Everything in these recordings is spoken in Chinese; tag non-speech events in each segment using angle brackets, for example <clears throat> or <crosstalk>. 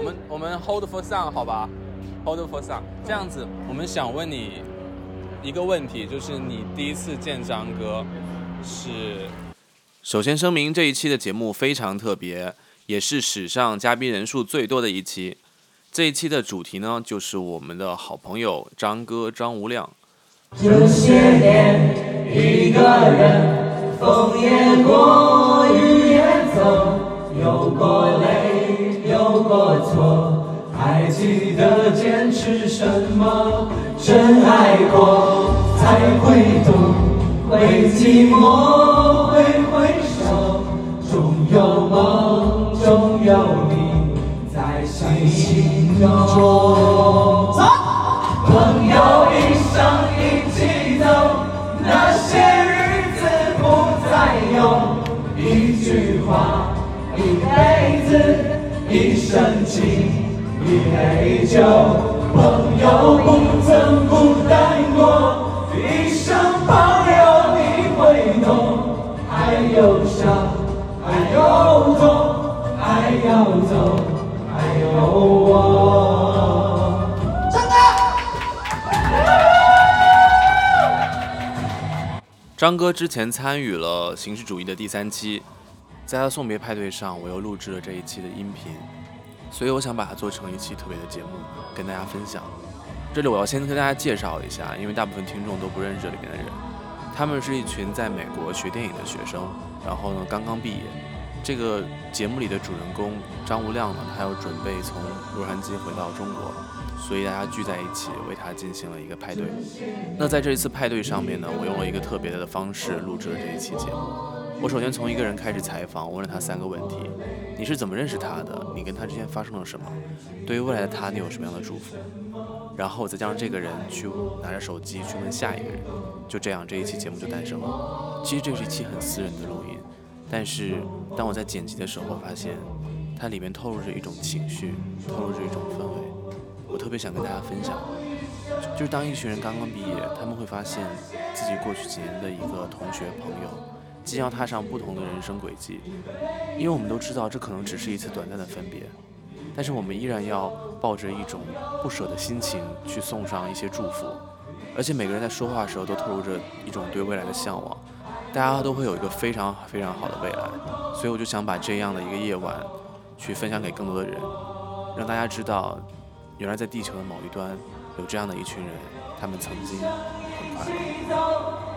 我们我们 hold for song 好吧，hold for song。这样子，我们想问你一个问题，就是你第一次见张哥是？首先声明，这一期的节目非常特别，也是史上嘉宾人数最多的一期。这一期的主题呢，就是我们的好朋友张哥张无量。这些年，一个人，风也过，雨也走，有过泪，有错，还记得坚持什么？真爱过，才会懂，会寂寞，会回首，终有梦，终有你在心中。一杯酒。朋友不曾孤单过，一生朋友你会懂。还有伤，还有痛，还要走，还有我。张哥之前参与了《形式主义》的第三期，在他送别派对上，我又录制了这一期的音频，所以我想把它做成一期特别的节目，跟大家分享。这里我要先跟大家介绍一下，因为大部分听众都不认识这里面的人，他们是一群在美国学电影的学生，然后呢刚刚毕业。这个节目里的主人公张无量呢，他要准备从洛杉矶回到中国。所以大家聚在一起为他进行了一个派对。那在这一次派对上面呢，我用了一个特别的方式录制了这一期节目。我首先从一个人开始采访，我问了他三个问题：你是怎么认识他的？你跟他之间发生了什么？对于未来的他，你有什么样的祝福？然后再加上这个人去拿着手机去问下一个人。就这样，这一期节目就诞生了。其实这是一期很私人的录音，但是当我在剪辑的时候，发现它里面透露着一种情绪，透露着一种氛围。我特别想跟大家分享，就是当一群人刚刚毕业，他们会发现自己过去几年的一个同学朋友，即将踏上不同的人生轨迹。因为我们都知道，这可能只是一次短暂的分别，但是我们依然要抱着一种不舍的心情去送上一些祝福。而且每个人在说话的时候都透露着一种对未来的向往，大家都会有一个非常非常好的未来。所以我就想把这样的一个夜晚，去分享给更多的人，让大家知道。原来在地球的某一端，有这样的一群人，他们曾经很快乐。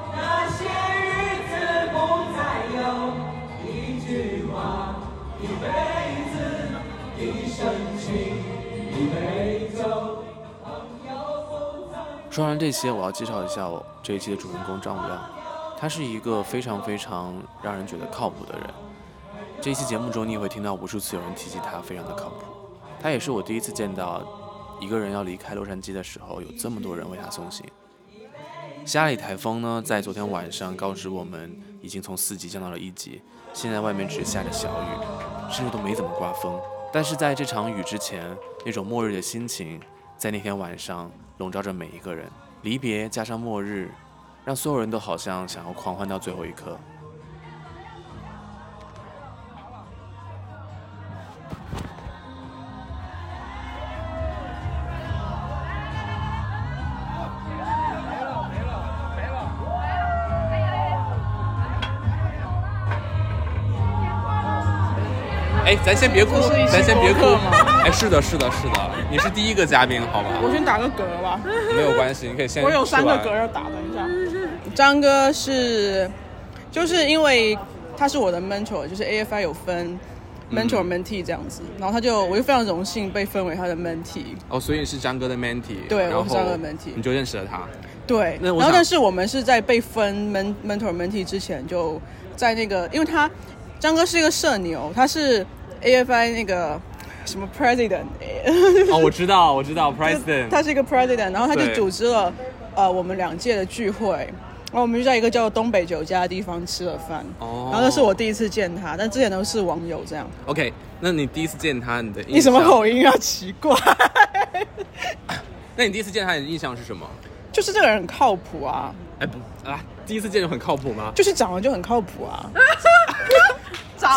说完这些，我要介绍一下我这一期的主人公张无量。他是一个非常非常让人觉得靠谱的人。这一期节目中，你也会听到无数次有人提及他，非常的靠谱。他也是我第一次见到。一个人要离开洛杉矶的时候，有这么多人为他送行。家里台风呢，在昨天晚上告知我们，已经从四级降到了一级，现在外面只下着小雨，甚至都没怎么刮风。但是在这场雨之前，那种末日的心情，在那天晚上笼罩着每一个人。离别加上末日，让所有人都好像想要狂欢到最后一刻。哎，咱先别哭，咱先别哭。哎，是的，是的，是的，你是第一个嘉宾，好吧？我先打个嗝吧。没有关系，你可以先。我有三个嗝要打，等一下。张哥是，就是因为他是我的 mentor，就是 AFI 有分 mentor mentee 这样子，然后他就我就非常荣幸被分为他的 mentee。哦，所以你是张哥的 mentee。对，我是张哥的 mentee。你就认识了他。对，然后但是我们是在被分 mentor mentee 之前，就在那个，因为他。张哥是一个社牛，他是 AFI 那个什么 president。哦，我知道，我知道 president。他是一个 president，然后他就组织了呃我们两届的聚会，然后我们就在一个叫东北酒家的地方吃了饭。哦。然后那是我第一次见他，但之前都是网友这样。OK，那你第一次见他，你的你什么口音啊？奇怪。那你第一次见他的印象是什么？就是这个人很靠谱啊。哎不啊，第一次见就很靠谱吗？就是长得就很靠谱啊。<laughs>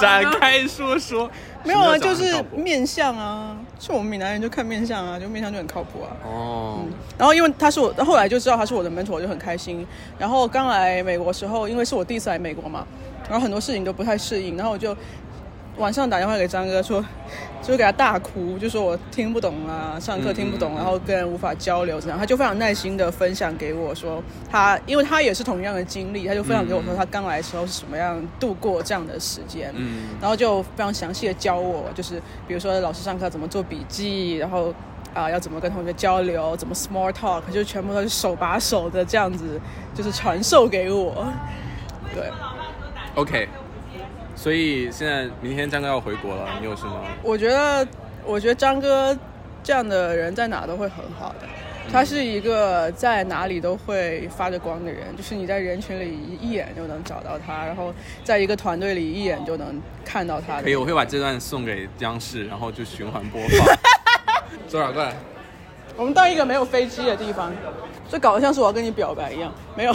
展开说说，没有啊，就是面相啊，是我们闽南人就看面相啊，就面相就很靠谱啊。哦，然后因为他是我，后来就知道他是我的 mentor，我就很开心。然后刚来美国的时候，因为是我第一次来美国嘛，然后很多事情都不太适应，然后我就晚上打电话给张哥说，就给他大哭，就说我听不懂啊，上课听不懂，然后跟人无法交流这样。他就非常耐心的分享给我说，他因为他也是同样的经历，他就分享给我说他刚来的时候是什么样度过这样的时间。嗯，然后就非常详细的教我，就是比如说老师上课怎么做笔记，然后啊、要怎么跟同学交流，怎么 small talk，就全部都是手把手的这样子，就是传授给我。对，OK，所以现在明天张哥要回国了，你有什么？我觉得，我觉得张哥这样的人在哪都会很好的。他是一个在哪里都会发着光的人，就是你在人群里一眼就能找到他，然后在一个团队里一眼就能看到他的。可以，我会把这段送给央视，然后就循环播放。<laughs> 周长过来，我们到一个没有飞机的地方，这搞得像是我要跟你表白一样，没有。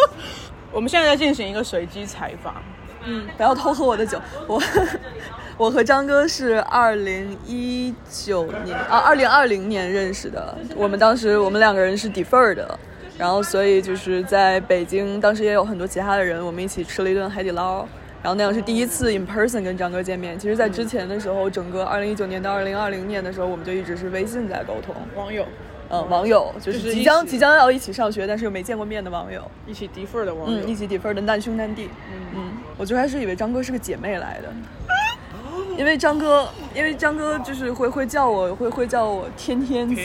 <laughs> 我们现在在进行一个随机采访，不要偷喝我的酒。我 <laughs> 我和张哥是二零一九年啊，二零二零年认识的。我们当时我们两个人是 defer 的，然后所以就是在北京，当时也有很多其他的人，我们一起吃了一顿海底捞。然后那样是第一次 in person 跟张哥见面。其实，在之前的时候，整个二零一九年到二零二零年的时候，我们就一直是微信在沟通。网友嗯，网友就就是是即将即将要一起上学，但是又没见过面的网友。一起 defer 的网友，嗯，一起 defer 的难兄难弟。嗯嗯我最开始以为张哥是个姐妹来的，因为张哥，因为张哥就是会会叫我，会会叫我天天子，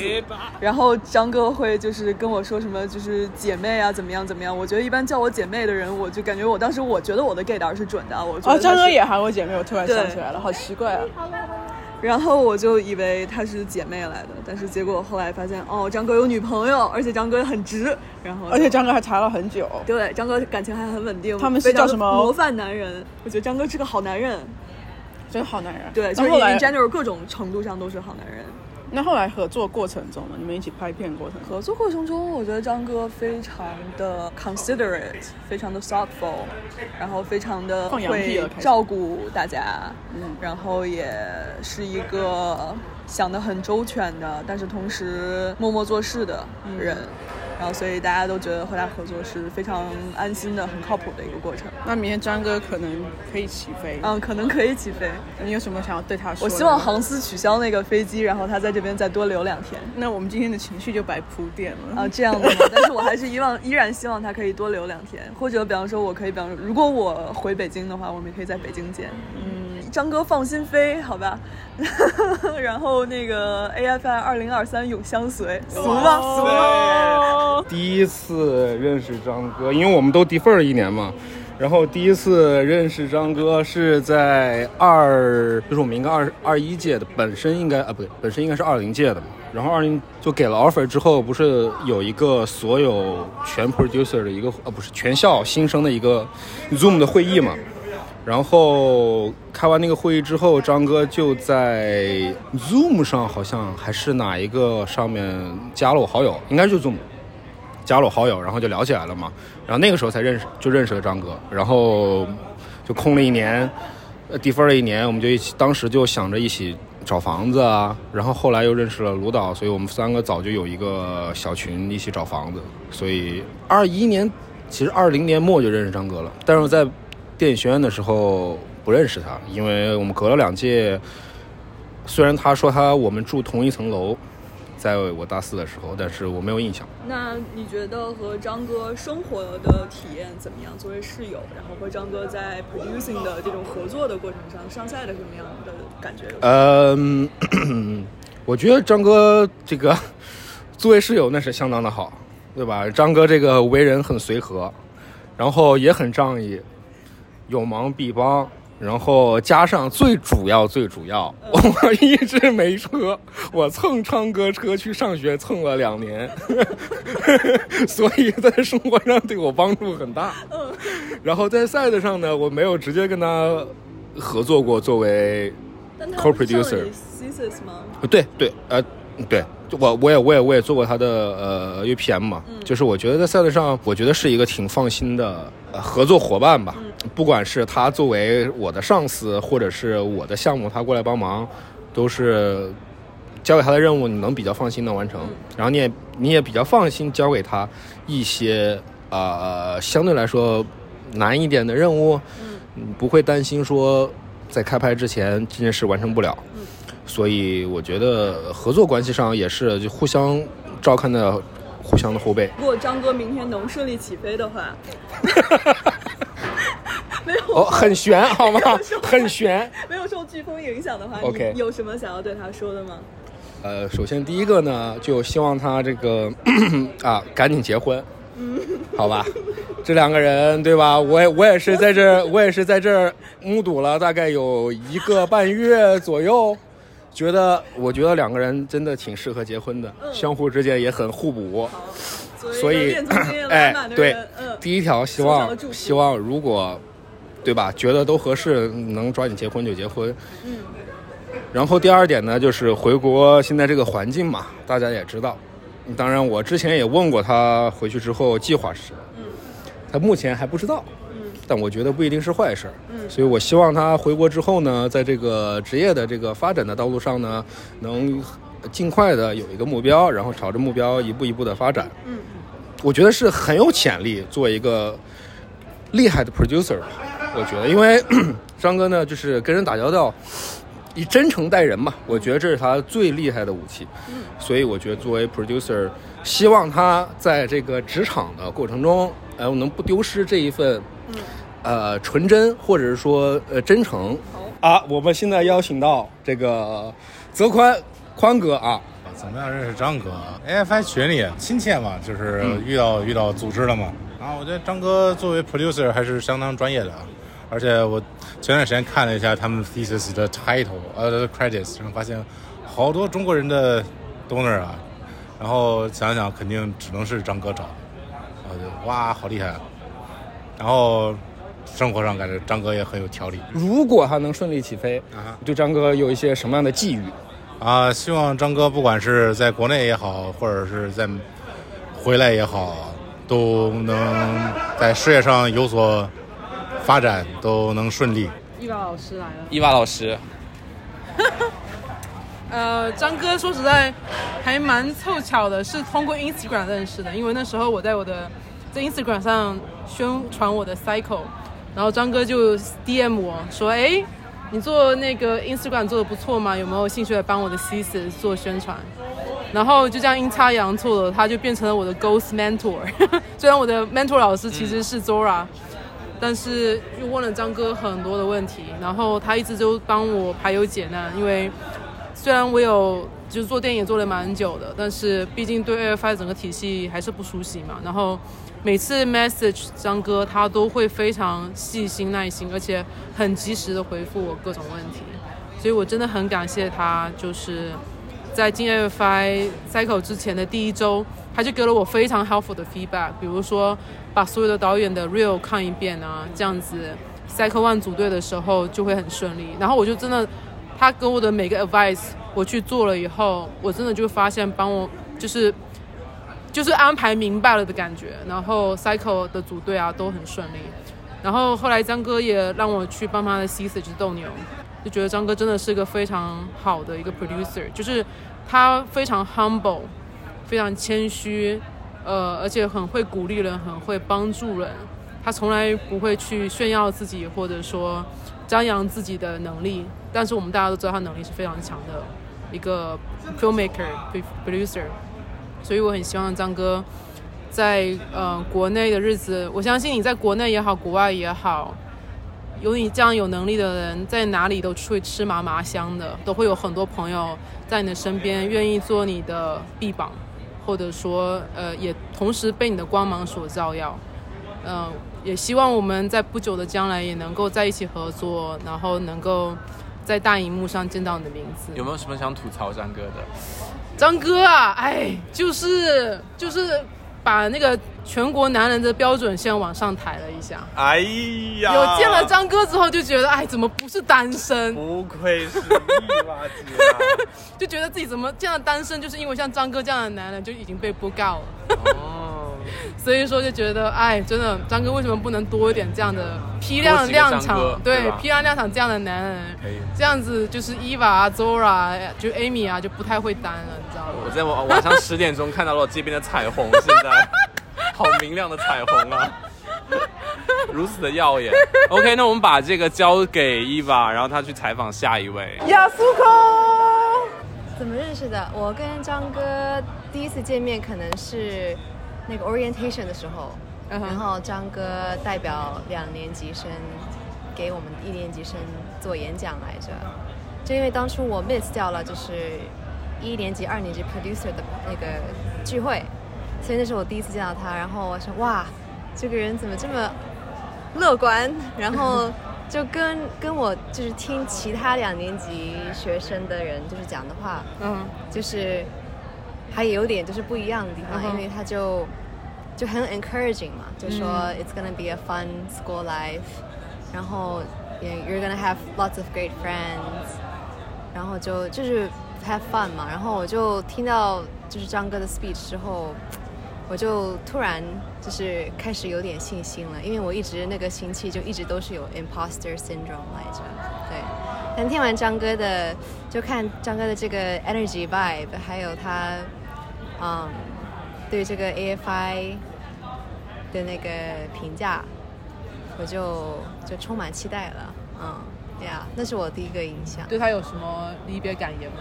然后张哥会就是跟我说什么就是姐妹啊，怎么样怎么样。我觉得一般叫我姐妹的人，我就感觉我当时我觉得我的 gay 档是准的，我觉得哦，张哥也喊我姐妹，我突然对想起来了，好奇怪啊！然后我就以为她是姐妹来的，但是结果后来发现，哦，张哥有女朋友，而且张哥很直，然后而且张哥还查了很久，对，张哥感情还很稳定，他们是叫什么模范男人，我觉得张哥是个好男人。真好男人。对，就是那后来 in general 各种程度上都是好男人。那后来合作过程中呢？你们一起拍片过程，合作过程中，我觉得张哥非常的 considerate，非常的 thoughtful，然后非常的会照顾大家，嗯然后也是一个想得很周全的，但是同时默默做事的人。然后，所以大家都觉得和他合作是非常安心的、很靠谱的一个过程。那明天张哥可能可以起飞，嗯，可能可以起飞。你有什么想要对他说的？我希望航司取消那个飞机，然后他在这边再多留两天。那我们今天的情绪就白铺垫了。啊，这样的吗？<laughs> 但是我还是希望，依然希望他可以多留两天，或者比方说，我可以，比方说，如果我回北京的话，我们也可以在北京见。嗯，张哥放心飞，好吧。<laughs> 然后那个 AFI 二零二三永相随，俗吗？俗吗？哦，第一次认识张哥，因为我们都 defer 了一年嘛。然后第一次认识张哥是在二，就是我们应该二二一届的，本身应该啊不对，本身应该是二零届的嘛。然后二零就给了 offer 之后，不是有一个所有全 producer 的一个啊不是全校新生的一个 Zoom 的会议嘛。然后开完那个会议之后，张哥就在 Zoom 上，好像还是哪一个上面加了我好友，应该就 Zoom，加了我好友，然后就聊起来了嘛。然后那个时候才认识，就认识了张哥，然后就空了一年，呃，低分了一年，我们就一起，当时就想着一起找房子啊。然后后来又认识了卢导，所以我们三个早就有一个小群一起找房子。所以二一年，其实二零年末就认识张哥了，但是在电影学院的时候不认识他，因为我们隔了两届。虽然他说他我们住同一层楼，在我大四的时候，但是我没有印象。那你觉得和张哥生活的体验怎么样？作为室友，然后和张哥在 producing 的这种合作的过程上，上赛的什么样的感觉？嗯，<coughs> 我觉得张哥这个 <laughs> 作为室友那是相当的好，对吧？张哥这个为人很随和，然后也很仗义，有忙必帮。然后加上最主要最主要，<laughs> 我一直没车，我蹭昌哥车去上学蹭了两年，<laughs> 所以在生活上对我帮助很大。然后在赛的上呢，我没有直接跟他合作过，作为 thesis 吗？对对，呃，对，我我也我也我也做过他的呃 UPM 嘛，就是我觉得在赛道上，我觉得是一个挺放心的、呃、合作伙伴吧。不管是他作为我的上司，或者是我的项目他过来帮忙，都是交给他的任务，你能比较放心的完成。然后你也你也比较放心交给他一些呃相对来说难一点的任务，嗯，不会担心说在开拍之前这件事完成不了。所以我觉得合作关系上也是就互相照看的，互相的后背。如果张哥明天能顺利起飞的话，<laughs> 没有哦，很悬好吗？<laughs> 很悬。没有受飓风影响的话 OK 你有什么想要对他说的吗？呃，首先第一个呢，就希望他这个 <clears throat> 啊赶紧结婚，好吧？这两个人对吧？我也我也是在这儿，我也是在这儿目睹了大概有一个半月左右，觉得我觉得两个人真的挺适合结婚的，相互之间也很互补。所以哎对，嗯，第一条希望希望如果对吧，觉得都合适，能抓紧结婚就结婚。嗯。然后第二点呢，就是回国现在这个环境嘛，大家也知道。当然，我之前也问过他回去之后计划是什么，嗯，他目前还不知道，嗯，但我觉得不一定是坏事，嗯，所以我希望他回国之后呢，在这个职业的这个发展的道路上呢，能尽快的有一个目标，然后朝着目标一步一步的发展，嗯，我觉得是很有潜力做一个厉害的 producer，我觉得，因为 <clears throat> 张哥呢，就是跟人打交道，以真诚待人嘛，我觉得这是他最厉害的武器。嗯所以我觉得作为 producer，希望他在这个职场的过程中，呃，能不丢失这一份，呃，纯真或者是说呃真诚。啊，我们现在邀请到这个泽宽宽哥啊，怎么样认识张哥？AFI 群里亲切嘛，就是遇到、遇到组织了嘛。啊，我觉得张哥作为 producer 还是相当专业的啊，而且我前段时间看了一下他们 thesis 的 title 呃 credits，然后发现好多中国人的 donor 啊，然后想想肯定只能是张哥找的，我就哇好厉害啊！然后生活上感觉张哥也很有条理。如果他能顺利起飞，啊对张哥有一些什么样的寄语？啊，希望张哥不管是在国内也好，或者是在回来也好，都能在事业上有所发展，都能顺利。伊娃老师来了。伊娃老师，<laughs> 呃，张哥说实在还蛮凑巧的，是通过 Instagram 认识的，因为那时候我在我的在 Instagram 上宣传我的 cycle，然后张哥就 DM 我说，哎，你做那个 Instagram 做的不错嘛，有没有兴趣来帮我的 thesis 做宣传？然后就这样阴差阳错的，他就变成了我的 ghost mentor。<laughs> 虽然我的 mentor 老师其实是 Zora，、但是又问了张哥很多的问题，然后他一直都帮我排忧解难。因为虽然我有就是做电影做了蛮久的，但是毕竟对 AFI 整个体系还是不熟悉嘛。然后每次 message 张哥，他都会非常细心耐心，而且很及时的回复我各种问题，所以我真的很感谢他，就是。在进 AFI Cycle 之前的第一周，他就给了我非常 helpful 的 feedback，比如说把所有的导演的 real 看一遍啊，这样子 Cycle One 组队的时候就会很顺利。然后我就真的，他给我的每个 advice 我去做了以后，我真的就发现帮我就是就是安排明白了的感觉，然后 Cycle 的组队啊都很顺利。然后后来张哥也让我去帮他的 C 四只斗牛，就觉得张哥真的是一个非常好的一个 producer，就是他非常 humble，非常谦虚，呃，而且很会鼓励人，很会帮助人。他从来不会去炫耀自己，或者说张扬自己的能力，但是我们大家都知道他能力是非常强的一个 filmmaker producer，所以我很希望张哥在呃国内的日子，我相信你在国内也好，国外也好，有你这样有能力的人，在哪里都会吃麻麻香的，都会有很多朋友在你的身边，愿意做你的臂膀，或者说呃也同时被你的光芒所照耀。嗯、也希望我们在不久的将来也能够在一起合作，然后能够在大荧幕上见到你的名字。有没有什么想吐槽张哥的？张哥啊，哎，就是就是把那个全国男人的标准线往上抬了一下。哎呀，有见了张哥之后，就觉得哎，怎么不是单身？不愧是蜜娃姐啊！<laughs> 就觉得自己怎么这样单身，就是因为像张哥这样的男人就已经被不告了。哦，<laughs> 所以说就觉得，哎，真的，张哥为什么不能多一点这样的批量量张哥场？对批量量场这样的男人可以，这样子就是伊娃啊、Zora 啊，就 Amy 啊，就不太会单了，你知道吗？我在晚晚上十点钟看到了这边的彩虹，现在好明亮的彩虹啊，<laughs> 如此的耀眼。OK，那我们把这个交给伊娃，然后她去采访下一位。亚苏口，怎么认识的？我跟张哥第一次见面可能是那个 orientation 的时候然后张哥代表两年级生给我们一年级生做演讲来着。就因为当初我 miss 掉了，就是一年级、二年级 producer 的那个聚会，所以那是我第一次见到他。然后我说哇，这个人怎么这么乐观？然后就跟跟我就是听其他两年级学生的人就是讲的话，嗯，就是还有点就是不一样的地方，嗯因为他就就很 encouraging 嘛，就说、嗯 it's gonna be a fun school life，然后 you're gonna have lots of great friends，然后就就是 have fun 嘛，然后我就听到就是张哥的 speech 之后，我就突然就是开始有点信心了，因为我一直那个星期就一直都是有 imposter syndrome 来着，对。但听完张哥的，就看张哥的这个 energy vibe，还有他，嗯，对这个 AFI 的那个评价，我就就充满期待了，嗯，对呀，那是我第一个印象。对他有什么离别感言吗？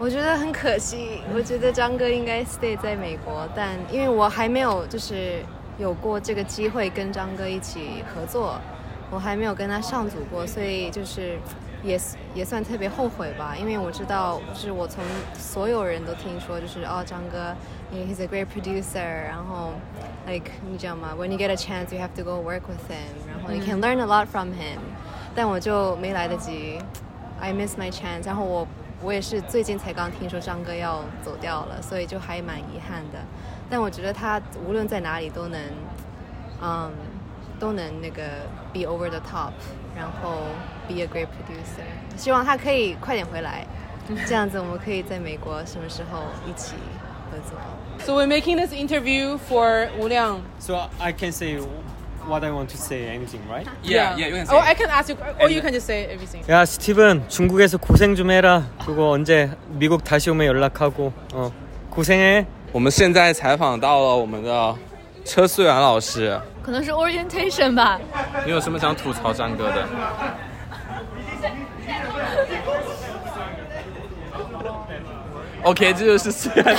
我觉得很可惜，我觉得张哥应该 stay 在美国，但因为我还没有就是有过这个机会跟张哥一起合作，我还没有跟他上组过，所以就是也也算特别后悔吧，因为我知道，就是我从所有人都听说，就是哦，张哥 he's a great producer，然后 like 你知道吗？When you get a chance, you have to go work with him，然后 you can learn a lot from him，但我就没来得及，I miss my chance，然后我。我也是最近才刚听说张哥要走掉了，所以就还蛮遗憾的。但我觉得他无论在哪里都能，嗯，都能那个 be over the top，然后 be a great producer。希望他可以快点回来，这样子我们可以在美国什么时候一起合作。 So we're making this interview for 우亮。 So I can say what I want to say, anything, right? Yeah, yeah, you can say. Oh, I can ask you, or you can just say everything. 야 스티븐 중국에서 고생 좀 해라. 그리고 언제 미국 다시 오면 연락하고. 어 고생해. 我们现在采访到了我们的 车思源老师，可能是 orientation 吧。你有什么想吐槽张哥的？OK，这就是思源。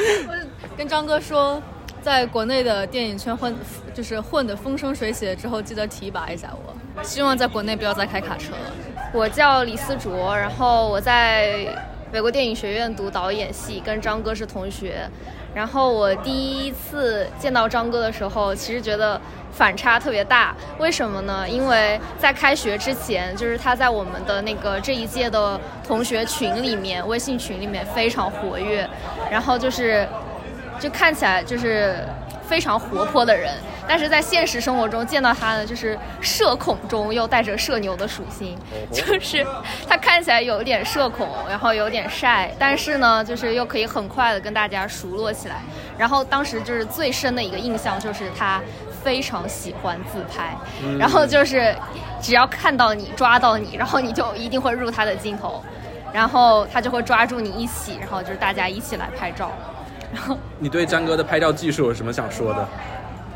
<laughs> 跟张哥说，在国内的电影圈混，就是混得风生水起之后，记得提拔一下我。希望在国内不要再开卡车了。我叫李思卓，然后我在美国电影学院读导演系，跟张哥是同学。然后我第一次见到张哥的时候，其实觉得反差特别大。为什么呢？因为在开学之前，就是他在我们的那个这一届的同学群里面，微信群里面非常活跃，然后就是就看起来就是非常活泼的人。但是在现实生活中见到他呢，就是社恐中又带着社牛的属性，<laughs> 就是他看起来有点社恐，然后有点晒，但是呢，就是又可以很快的跟大家熟络起来。然后当时就是最深的一个印象就是他非常喜欢自拍，然后就是只要看到你抓到你，然后你就一定会入他的镜头，然后他就会抓住你一起，然后就是大家一起来拍照。<laughs> 然后你对张哥的拍照技术有什么想说的？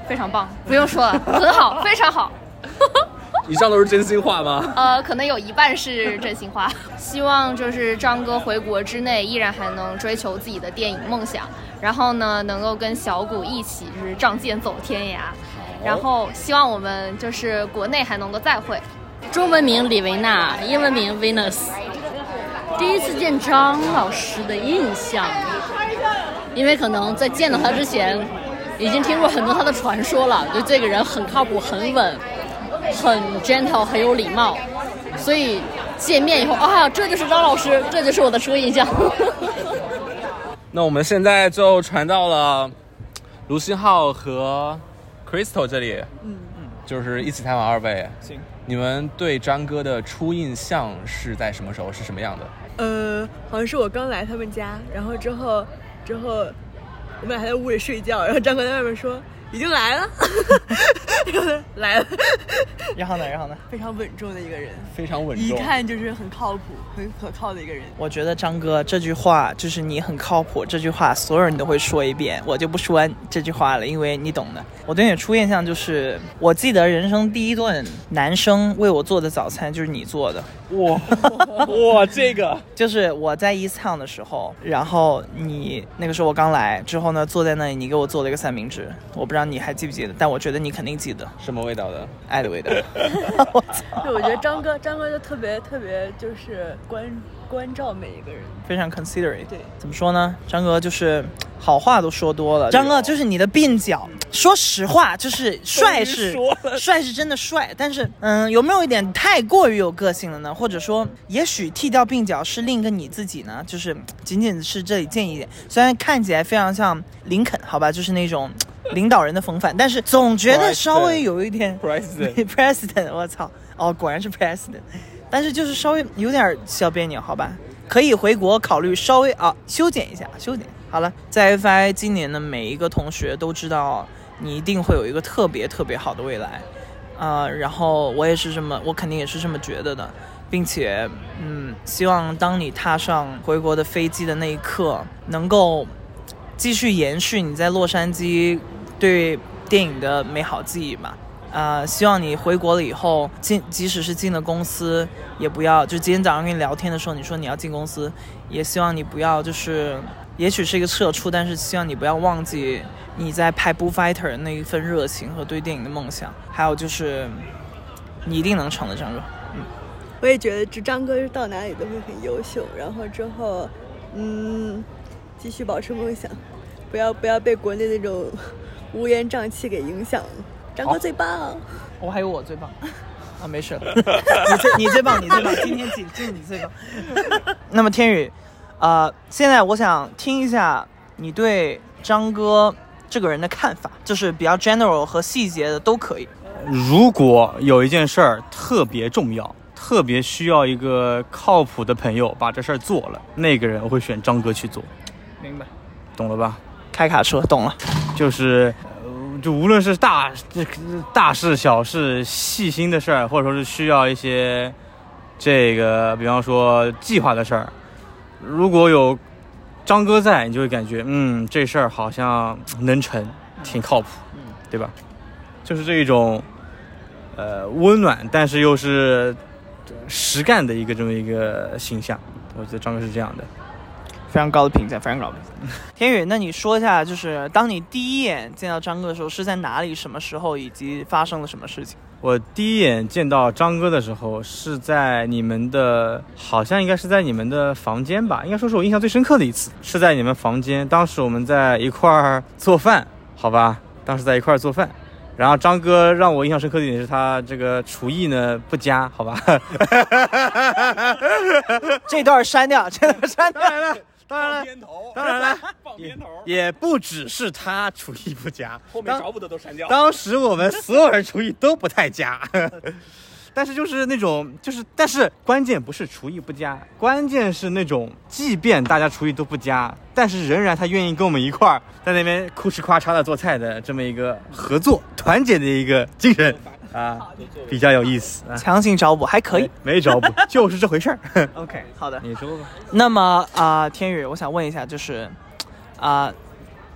非常棒，不用说了，很好，<laughs> 非常好。<laughs> 以上都是真心话吗？呃，可能有一半是真心话。<laughs> 希望就是张哥回国之内依然还能追求自己的电影梦想，然后呢，能够跟小谷一起就是仗剑走天涯，然后希望我们就是国内还能够再会。中文名李维娜，英文名 Venus。第一次见张老师的印象，因为可能在见到他之前，已经听过很多他的传说了，就这个人很靠谱、很稳、很 gentle、很有礼貌，所以见面以后啊，这就是张老师，这就是我的初印象。<laughs> 那我们现在就传到了卢新浩和 Crystal 这里，嗯嗯，就是一起采访二位。行，你们对张哥的初印象是在什么时候？是什么样的？呃，好像是我刚来他们家，然后之后之后我们俩还在屋里睡觉，然后张哥在外面说已经来了，然后他来了，<laughs> 然后呢，然后呢？非常稳重的一个人，非常稳重，一看就是很靠谱、很可靠的一个人。我觉得张哥这句话就是你很靠谱，这句话所有人都会说一遍，我就不说这句话了，因为你懂的。我对你的初印象就是，我记得人生第一顿男生为我做的早餐就是你做的。哇 <laughs> 哇，这个就是我在 East Town 的时候，然后你那个时候我刚来之后呢，坐在那里，你给我做了一个三明治，我不知道你还记不记得，但我觉得你肯定记得，什么味道的？爱的味道。<laughs> 对，我觉得张哥，张哥就特别特别就是关关照每一个人，非常 considerate。对，怎么说呢？张哥就是好话都说多了。张哥就是你的鬓角，说实话，就是帅是帅是真的帅，但是嗯，有没有一点太过于有个性了呢？或者说，也许剃掉鬓角是另一个你自己呢？就是仅仅是这里建议一点，虽然看起来非常像林肯，好吧，就是那种。领导人的风范，但是总觉得稍微有一点 president <laughs> president，我操，哦，果然是 president，但是就是稍微有点小别扭，好吧，可以回国考虑稍微啊修剪一下，修剪。好了。在 FI 今年的每一个同学都知道，你一定会有一个特别特别好的未来，啊、呃，然后我也是这么，我肯定也是这么觉得的，并且嗯，希望当你踏上回国的飞机的那一刻，能够继续延续你在洛杉矶。对电影的美好记忆吧，啊、希望你回国了以后进，即使是进了公司，也不要就今天早上跟你聊天的时候，你说你要进公司，也希望你不要就是，也许是一个社畜，但是希望你不要忘记你在拍《b o Fighter》那一份热情和对电影的梦想，还有就是你一定能成的，张哥。嗯，我也觉得这张哥到哪里都会很优秀，然后之后，嗯，继续保持梦想，不要不要被国内那种。<laughs> 乌烟瘴气给影响，张哥最棒。我还有我最棒 <laughs> 啊，没事，<laughs> 你最你最棒，你最棒，今天仅就你最棒。那么天宇，呃，现在我想听一下你对张哥这个人的看法，就是比较 general 和细节的都可以。如果有一件事儿特别重要，特别需要一个靠谱的朋友把这事儿做了，那个人我会选张哥去做。明白，懂了吧？开卡车，懂了，就是，呃、就无论是大这大事、小事、细心的事儿，或者说是需要一些这个，比方说计划的事儿，如果有张哥在，你就会感觉，嗯，这事儿好像能成，挺靠谱，嗯，对吧？就是这一种，呃，温暖，但是又是实干的一个这么一个形象，我觉得张哥是这样的。非常高的评价，非常高的评价。天宇，那你说一下，就是当你第一眼见到张哥的时候，是在哪里、什么时候，以及发生了什么事情？我第一眼见到张哥的时候，是在你们的，好像应该是在你们的房间吧，应该说是我印象最深刻的一次，是在你们房间。当时我们在一块儿做饭，好吧，当时在一块儿做饭。然后张哥让我印象深刻的一点是他这个厨艺呢不佳，好吧？<laughs> 这段删掉，这段删掉。当然了，当然了，<laughs> 也也不只是他厨艺不佳，<laughs> 后面找补的都删掉。当时我们所有人厨艺都不太佳，<laughs> 但是就是那种，就是但是关键不是厨艺不佳，关键是那种，即便大家厨艺都不佳，但是仍然他愿意跟我们一块儿在那边哭哧夸嚓的做菜的这么一个合作团结的一个精神啊，比较有意思。啊、强行找补还可以，没找补，<laughs> 就是这回事儿。<laughs> OK，好的，你说吧。那么啊、呃，天宇，我想问一下，就是啊、呃，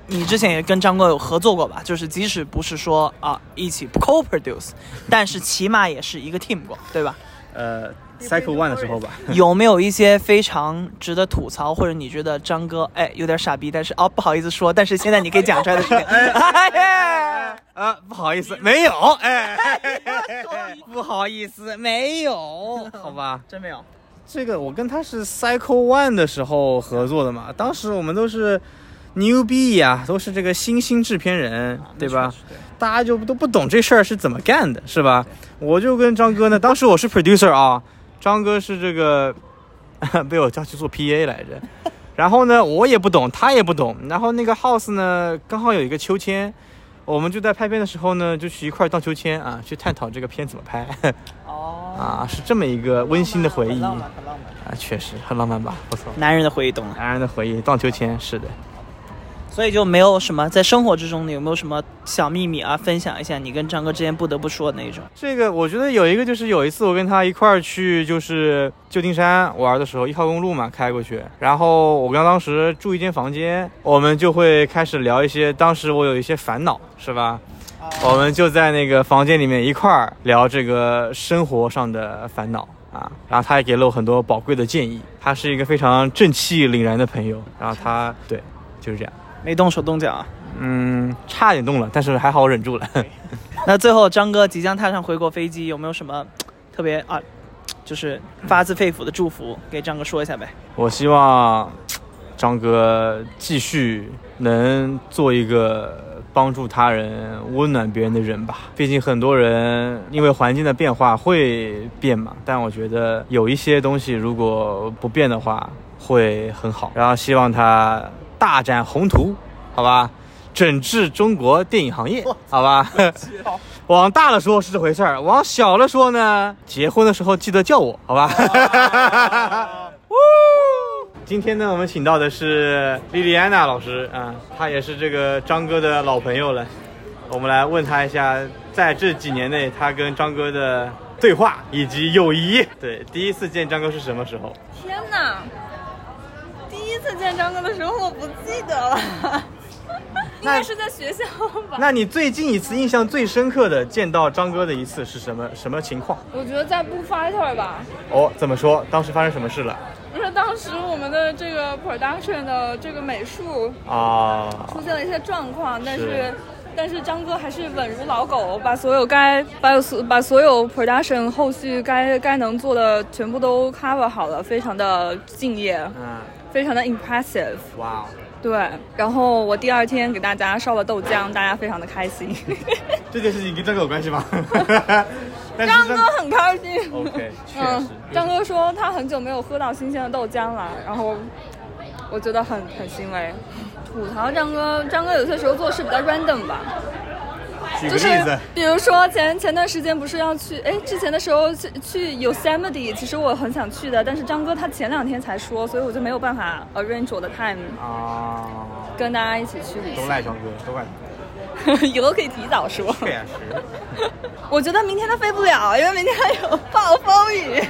你之前也跟张哥有合作过吧？就是即使不是说啊、呃、一起 co-produce，但是起码也是一个 team 过，对吧？呃，Cycle One 的时候吧。<laughs> 有没有一些非常值得吐槽，或者你觉得张哥哎有点傻逼，但是哦不好意思说，但是现在你可以讲出来的事情？<laughs> 哎 <laughs> 啊，不好意思，没有，哎，不好意思，没有，好吧，真没有。这个我跟他是 Cycle One 的时候合作的嘛，当时我们都是牛逼呀，都是这个新兴制片人，对吧？大家就都不懂这事儿是怎么干的，是吧？我就跟张哥呢，当时我是 producer 啊，张哥是这个 <laughs> 被我叫去做 PA 来着，然后呢，我也不懂，他也不懂。然后那个 house 呢，刚好有一个秋千，我们就在拍片的时候呢，就去一块荡秋千啊，去探讨这个片怎么拍。哦，<laughs> 啊，是这么一个温馨的回忆很浪漫，很浪漫。啊，确实很浪漫吧，不错。男人的回忆懂了，男人的回忆，荡秋千，是的。所以就没有什么在生活之中，你有没有什么小秘密啊？分享一下你跟张哥之间不得不说的那种。这个我觉得有一个就是有一次我跟他一块儿去就是旧金山玩的时候，一号公路嘛开过去，然后我跟他当时住一间房间，我们就会开始聊一些当时我有一些烦恼，是吧？我们就在那个房间里面一块儿聊这个生活上的烦恼啊，然后他也给了我很多宝贵的建议，他是一个非常正气凛然的朋友，然后他对就是这样，没动手动脚啊。嗯，差点动了，但是还好我忍住了。<laughs> 那最后张哥即将踏上回国飞机，有没有什么特别啊，就是发自肺腑的祝福给张哥说一下呗？我希望张哥继续能做一个帮助他人、温暖别人的人吧。毕竟很多人因为环境的变化会变嘛，但我觉得有一些东西如果不变的话会很好。然后希望他大展宏图，好吧？整治中国电影行业，好吧？往大了说是这回事儿，往小了说呢，结婚的时候记得叫我，好吧？<laughs> 今天呢，我们请到的是莉莉安娜老师啊，她也是这个张哥的老朋友了。我们来问她一下，在这几年内，她跟张哥的对话以及友谊。对，第一次见张哥是什么时候？天哪！第一次见张哥的时候我不记得了，<laughs> 应该是在学校吧。那你最近一次印象最深刻的见到张哥的一次是什么什么情况？我觉得在 Book Fighter 吧，哦，怎么说？当时发生什么事了？不是当时我们的这个 production 的这个美术啊，出现了一些状况，但是是但是张哥还是稳如老狗，把所有该把所把所有 production 后续该该能做的全部都 cover 好了，非常的敬业，嗯，非常的 impressive。哇哦，对，然后我第二天给大家烧了豆浆，大家非常的开心。<laughs> 这件事情跟张哥有关系吗？<laughs> 张哥很开心。OK，确嗯实，张哥说他很久没有喝到新鲜的豆浆了，然后我觉得很很欣慰。吐槽张哥，张哥有些时候做事比较 random 吧。就是举个例子，比如说前前段时间不是要去，哎，之前的时候去去 Yosemite，其实我很想去的，但是张哥他前两天才说，所以我就没有办法 arrange 我的 time 啊，跟大家一起去旅行。都赖张哥，都赖。<laughs> 以后可以提早说。确实，我觉得明天他飞不了，因为明天还有暴风雨。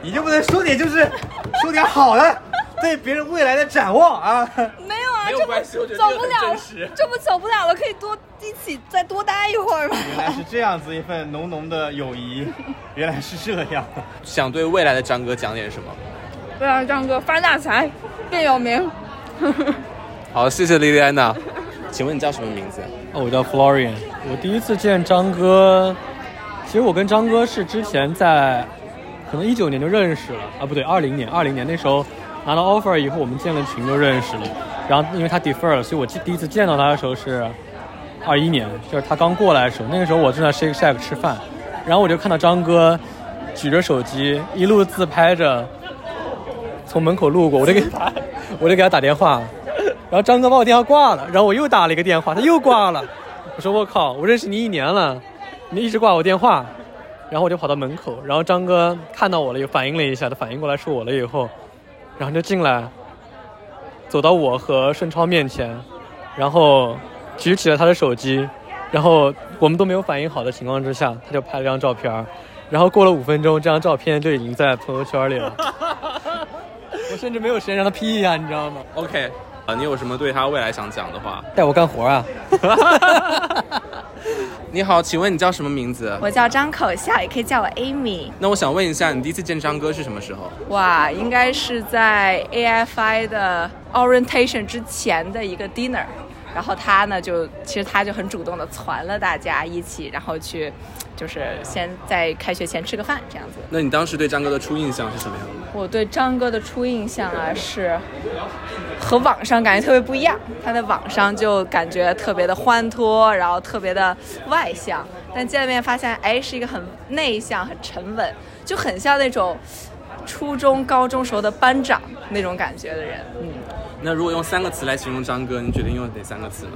你就不能说点就是说点好的，<laughs> 对别人未来的展望啊？<laughs> 没有啊，没有这不关系我觉得走不了，这不走不了了，可以多一起再多待一会儿吗？原来是这样子一份浓浓的友谊，原来是这样。<laughs> 想对未来的张哥讲点什么？对啊张哥发大财，变有名。好，谢谢莉莉安娜。请问你叫什么名字？哦，我叫 Florian。我第一次见张哥，其实我跟张哥是之前在可能一九年就认识了啊，不对，二零年，二零年那时候拿到 offer 以后，我们建了群就认识了。然后因为他 defer 了，所以我记第一次见到他的时候是二一年，就是他刚过来的时候，那个时候我正在 Shake Shack 吃饭，然后我就看到张哥举着手机一路自拍着从门口路过，我就给我就给他打电话，然后张哥把我电话挂了，然后我又打了一个电话，他又挂了。我说我靠，我认识你一年了，你一直挂我电话。然后我就跑到门口，然后张哥看到我了，又反应了一下，他反应过来是我了以后，然后就进来，走到我和顺超面前，然后举起了他的手机，然后我们都没有反应好的情况之下，他就拍了张照片儿，然后过了五分钟，这张照片就已经在朋友圈里了。<laughs> 我甚至没有时间让他 P 一下，你知道吗？OK，啊，你有什么对他未来想讲的话？带我干活啊！<laughs> 你好，请问你叫什么名字？我叫张口笑，也可以叫我 Amy。那我想问一下，你第一次见张哥是什么时候？哇，应该是在 AFI 的 orientation 之前的一个 dinner，然后他呢就其实他就很主动的攒了大家一起，然后去就是先在开学前吃个饭这样子。那你当时对张哥的初印象是什么样的？我对张哥的初印象啊是和网上感觉特别不一样，他在网上就感觉特别的欢脱，然后特别的外向，但见了面发现，哎，是一个很内向、很沉稳，就很像那种初中、高中时候的班长那种感觉的人。嗯，那如果用三个词来形容张哥，你决定用哪三个词呢？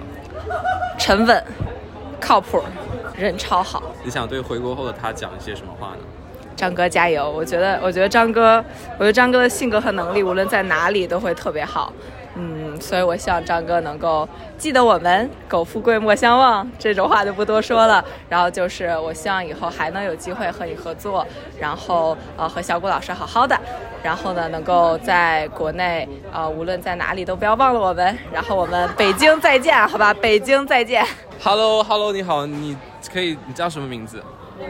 沉稳、靠谱、人超好。你想对回国后的他讲一些什么话呢？张哥加油！我觉得，我觉得张哥，我觉得张哥的性格和能力，无论在哪里都会特别好。嗯，所以我希望张哥能够记得我们“苟富贵莫相忘”这种话就不多说了。然后就是我希望以后还能有机会和你合作，然后呃和小谷老师好好的，然后呢能够在国内呃无论在哪里都不要忘了我们。然后我们北京再见，好吧？北京再见。Hello，Hello，你好，你可以，你叫什么名字？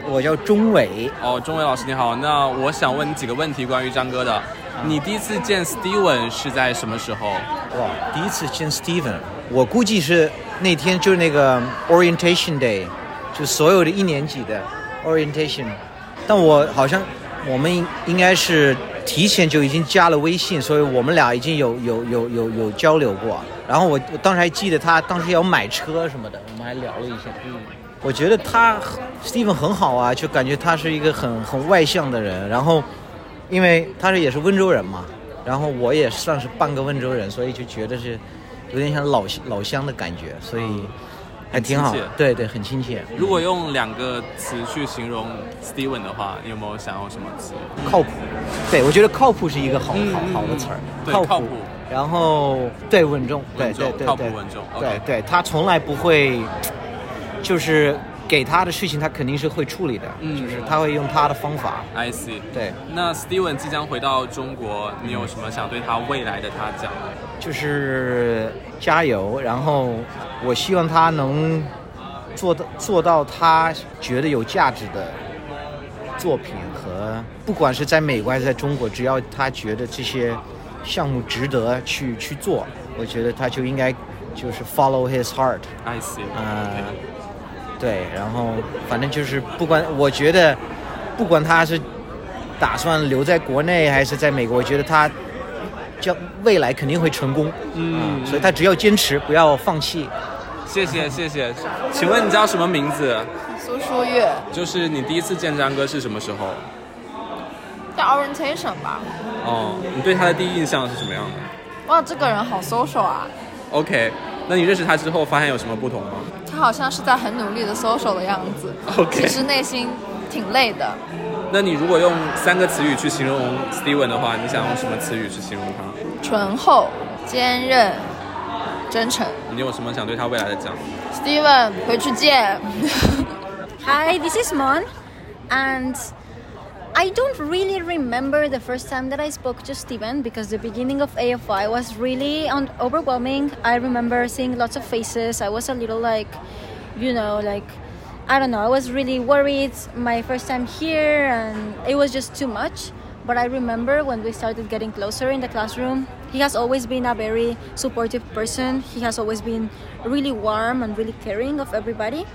我叫钟伟。哦，钟伟老师你好，那我想问你几个问题，关于张哥的。你第一次见 Steven 是在什么时候？哇，第一次见 Steven，我估计是那天就是那个 Orientation Day，就所有的一年级的 Orientation，但我好像我们应应该是提前就已经加了微信，所以我们俩已经有有有有有交流过。然后我我当时还记得他当时要买车什么的，我们还聊了一下。嗯，我觉得他 Steven 很好啊，就感觉他是一个很很外向的人，然后。因为他是也是温州人嘛，然后我也算是半个温州人，所以就觉得是有点像老老乡的感觉，所以还挺好。对对，很亲切。如果用两个词去形容 Steven 的话，你有没有想要什么词？靠谱。对，我觉得靠谱是一个好好好的词儿。对，靠谱。然后对稳重，对对对靠谱稳重。对对，他从来不会就是。给他的事情，他肯定是会处理的，嗯，就是他会用他的方法。I see。对，那 Steven 即将回到中国，你有什么想对他未来的他讲？就是加油，然后我希望他能做到做到他觉得有价值的作品和，不管是在美国还是在中国，只要他觉得这些项目值得去去做，我觉得他就应该就是 follow his heart。I see。呃。对，然后反正就是不管，我觉得不管他是打算留在国内还是在美国，我觉得他将未来肯定会成功。嗯，所以他只要坚持，不要放弃。谢谢谢谢，请问你叫什么名字？苏书月。就是你第一次见张哥是什么时候？在 orientation 吧。哦，你对他的第一印象是什么样的？哇，这个人好 social 啊。OK，那你认识他之后发现有什么不同吗？他好像是在很努力的 social 的样子 OK 其实内心挺累的。那你如果用三个词语去形容 Steven 的话，你想用什么词语去形容他？醇厚、坚韧、真诚。你有什么想对他未来的讲 Steven，回去见。<laughs> Hi, this is Mon, and I don't really remember the first time that I spoke to Steven because the beginning of AFI was really un- overwhelming. I remember seeing lots of faces. I was a little like, you know, like, I don't know, I was really worried my first time here and it was just too much. But I remember when we started getting closer in the classroom, he has always been a very supportive person. He has always been really warm and really caring of everybody.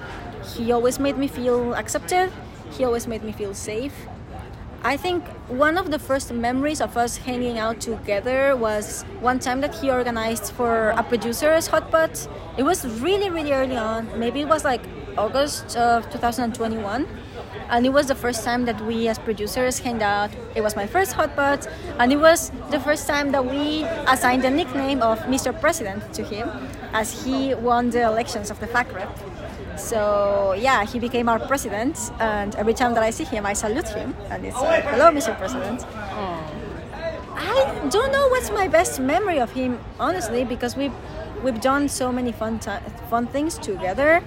He always made me feel accepted. He always made me feel safe. I think one of the first memories of us hanging out together was one time that he organized for a producer's hotpot. It was really, really early on. Maybe it was like August of 2021. And it was the first time that we as producers hanged out. It was my first hotpot. And it was the first time that we assigned the nickname of Mr. President to him as he won the elections of the FAC rep. So yeah, he became our president, and every time that I see him, I salute him, and it's like, "Hello, Mr. President." I don't know what's my best memory of him, honestly, because we've we've done so many fun ti fun things together.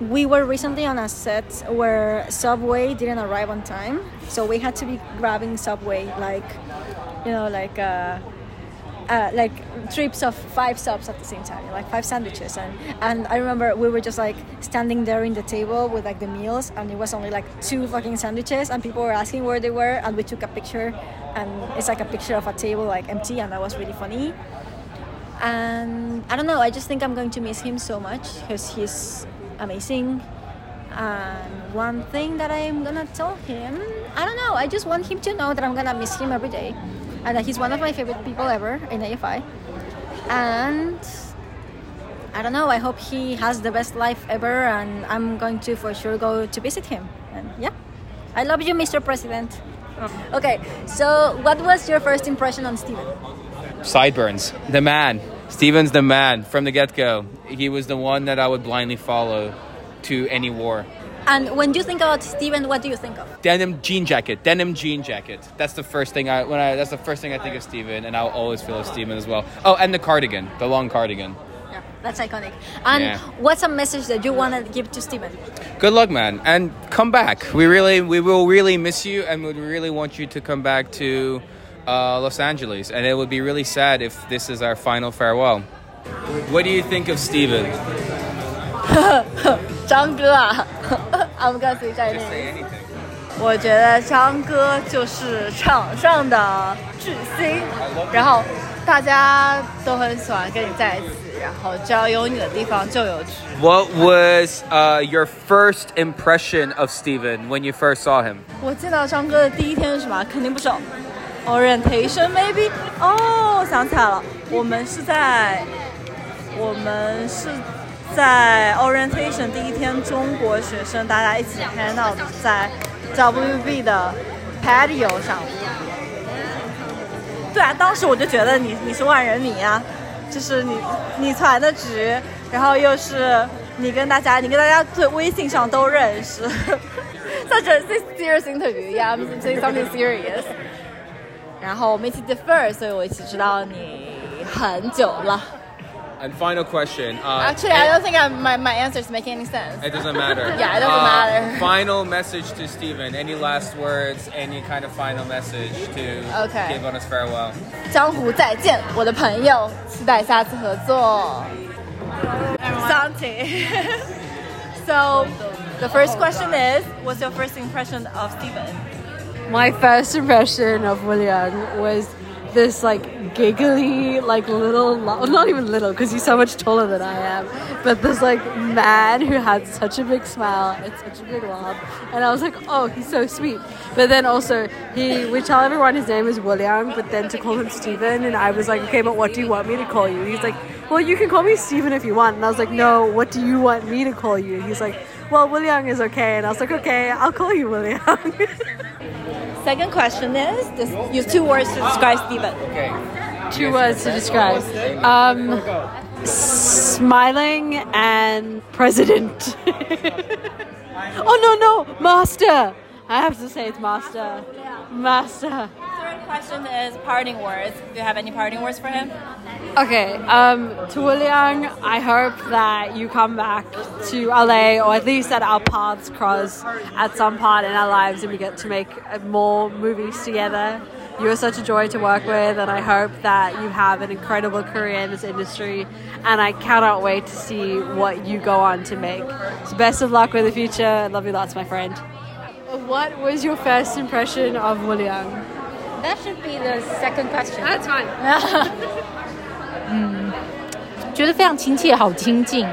We were recently on a set where Subway didn't arrive on time, so we had to be grabbing Subway like, you know, like. Uh, uh, like trips of five subs at the same time, like five sandwiches, and and I remember we were just like standing there in the table with like the meals, and it was only like two fucking sandwiches, and people were asking where they were, and we took a picture, and it's like a picture of a table like empty, and that was really funny. And I don't know, I just think I'm going to miss him so much because he's amazing. And one thing that I'm gonna tell him, I don't know, I just want him to know that I'm gonna miss him every day and he's one of my favorite people ever in AFI. And I don't know, I hope he has the best life ever, and I'm going to for sure go to visit him. And yeah, I love you, Mr. President. Oh. Okay, so what was your first impression on Steven? Sideburns. The man. Steven's the man from the get go. He was the one that I would blindly follow to any war. And when you think about Steven, what do you think of? Denim jean jacket. Denim jean jacket. That's the first thing I when I that's the first thing I think of Steven, and I'll always feel of Steven as well. Oh, and the cardigan, the long cardigan. Yeah, that's iconic. And Yeah. what's a message that you want to give to Steven? Good luck, man, and come back. We really we will really miss you, and we really want you to come back to uh, Los Angeles. And it would be really sad if this is our final farewell. What do you think of Steven? 张哥啊，I'm gonna say Chinese. Say anything. 我觉得张哥就是场上的巨星，然后大家都很喜欢跟你在一起，然后只要有你的地方就有局。What was uh, your first impression of Steven when you first saw him? 我见到张哥的第一天是什么？肯定不是 orientation maybe。哦，我想起来了，我们是在我们是在 orientation 第一天，中国学生大家一起 hang out 在 WB 的 patio 上。对啊，当时我就觉得你你是万人迷啊，就是你你传的局，然后又是你跟大家，你跟大家对微信上都认识。Such a serious interview, yeah, I'm saying something serious. 然后我们一起 defer，所以我一起知道你很久了。And final question. Uh, Actually, I don't think I'm, my my answer is making any sense. It doesn't matter. <laughs> Yeah, it doesn't Uh, matter. Final message to Steven. Any last words? Any kind of final message to Okay. give on his farewell? 江湖再见，我的朋友，期待下次合作。Santi. <laughs> so, the first question is, what's your first impression of Steven? My first impression of William was this like giggly, like little, lo- not even little because he's so much taller than I am, but this like man who had such a big smile and such a big laugh. And I was like, oh, he's so sweet. But then also, he we tell everyone his name is William, but then to call him Stephen, and I was like, okay, but what do you want me to call you? He's like, well, you can call me Stephen if you want. And I was like, no, what do you want me to call you? And He's like, well, William is okay. And I was like, okay, I'll call you William. <laughs> Second question is, just use two words to describe Steven. Two words to describe. Um, smiling and president. <laughs> oh no no, master. I have to say it's master. Master. Third question is parting words. Do you have any parting words for him? Okay, um, to William, I hope that you come back to LA or at least that our paths cross at some part in our lives and we get to make more movies together. You are such a joy to work with, and I hope that you have an incredible career in this industry. And I cannot wait to see what you go on to make. So, best of luck with the future. Love you lots, my friend. What was your first impression of William? That should be the second question. That's fine. <laughs> 嗯，觉得非常亲切，好亲近。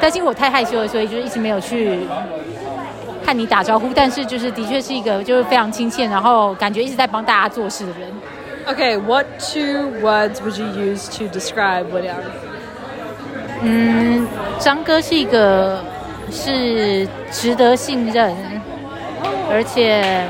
但是因为我太害羞了，所以就是一直没有去看你打招呼。但是就是的确是一个就是非常亲切，然后感觉一直在帮大家做事的人。 Okay, what two words would you use to describe William? 嗯，张哥是一个 是值得信任，而且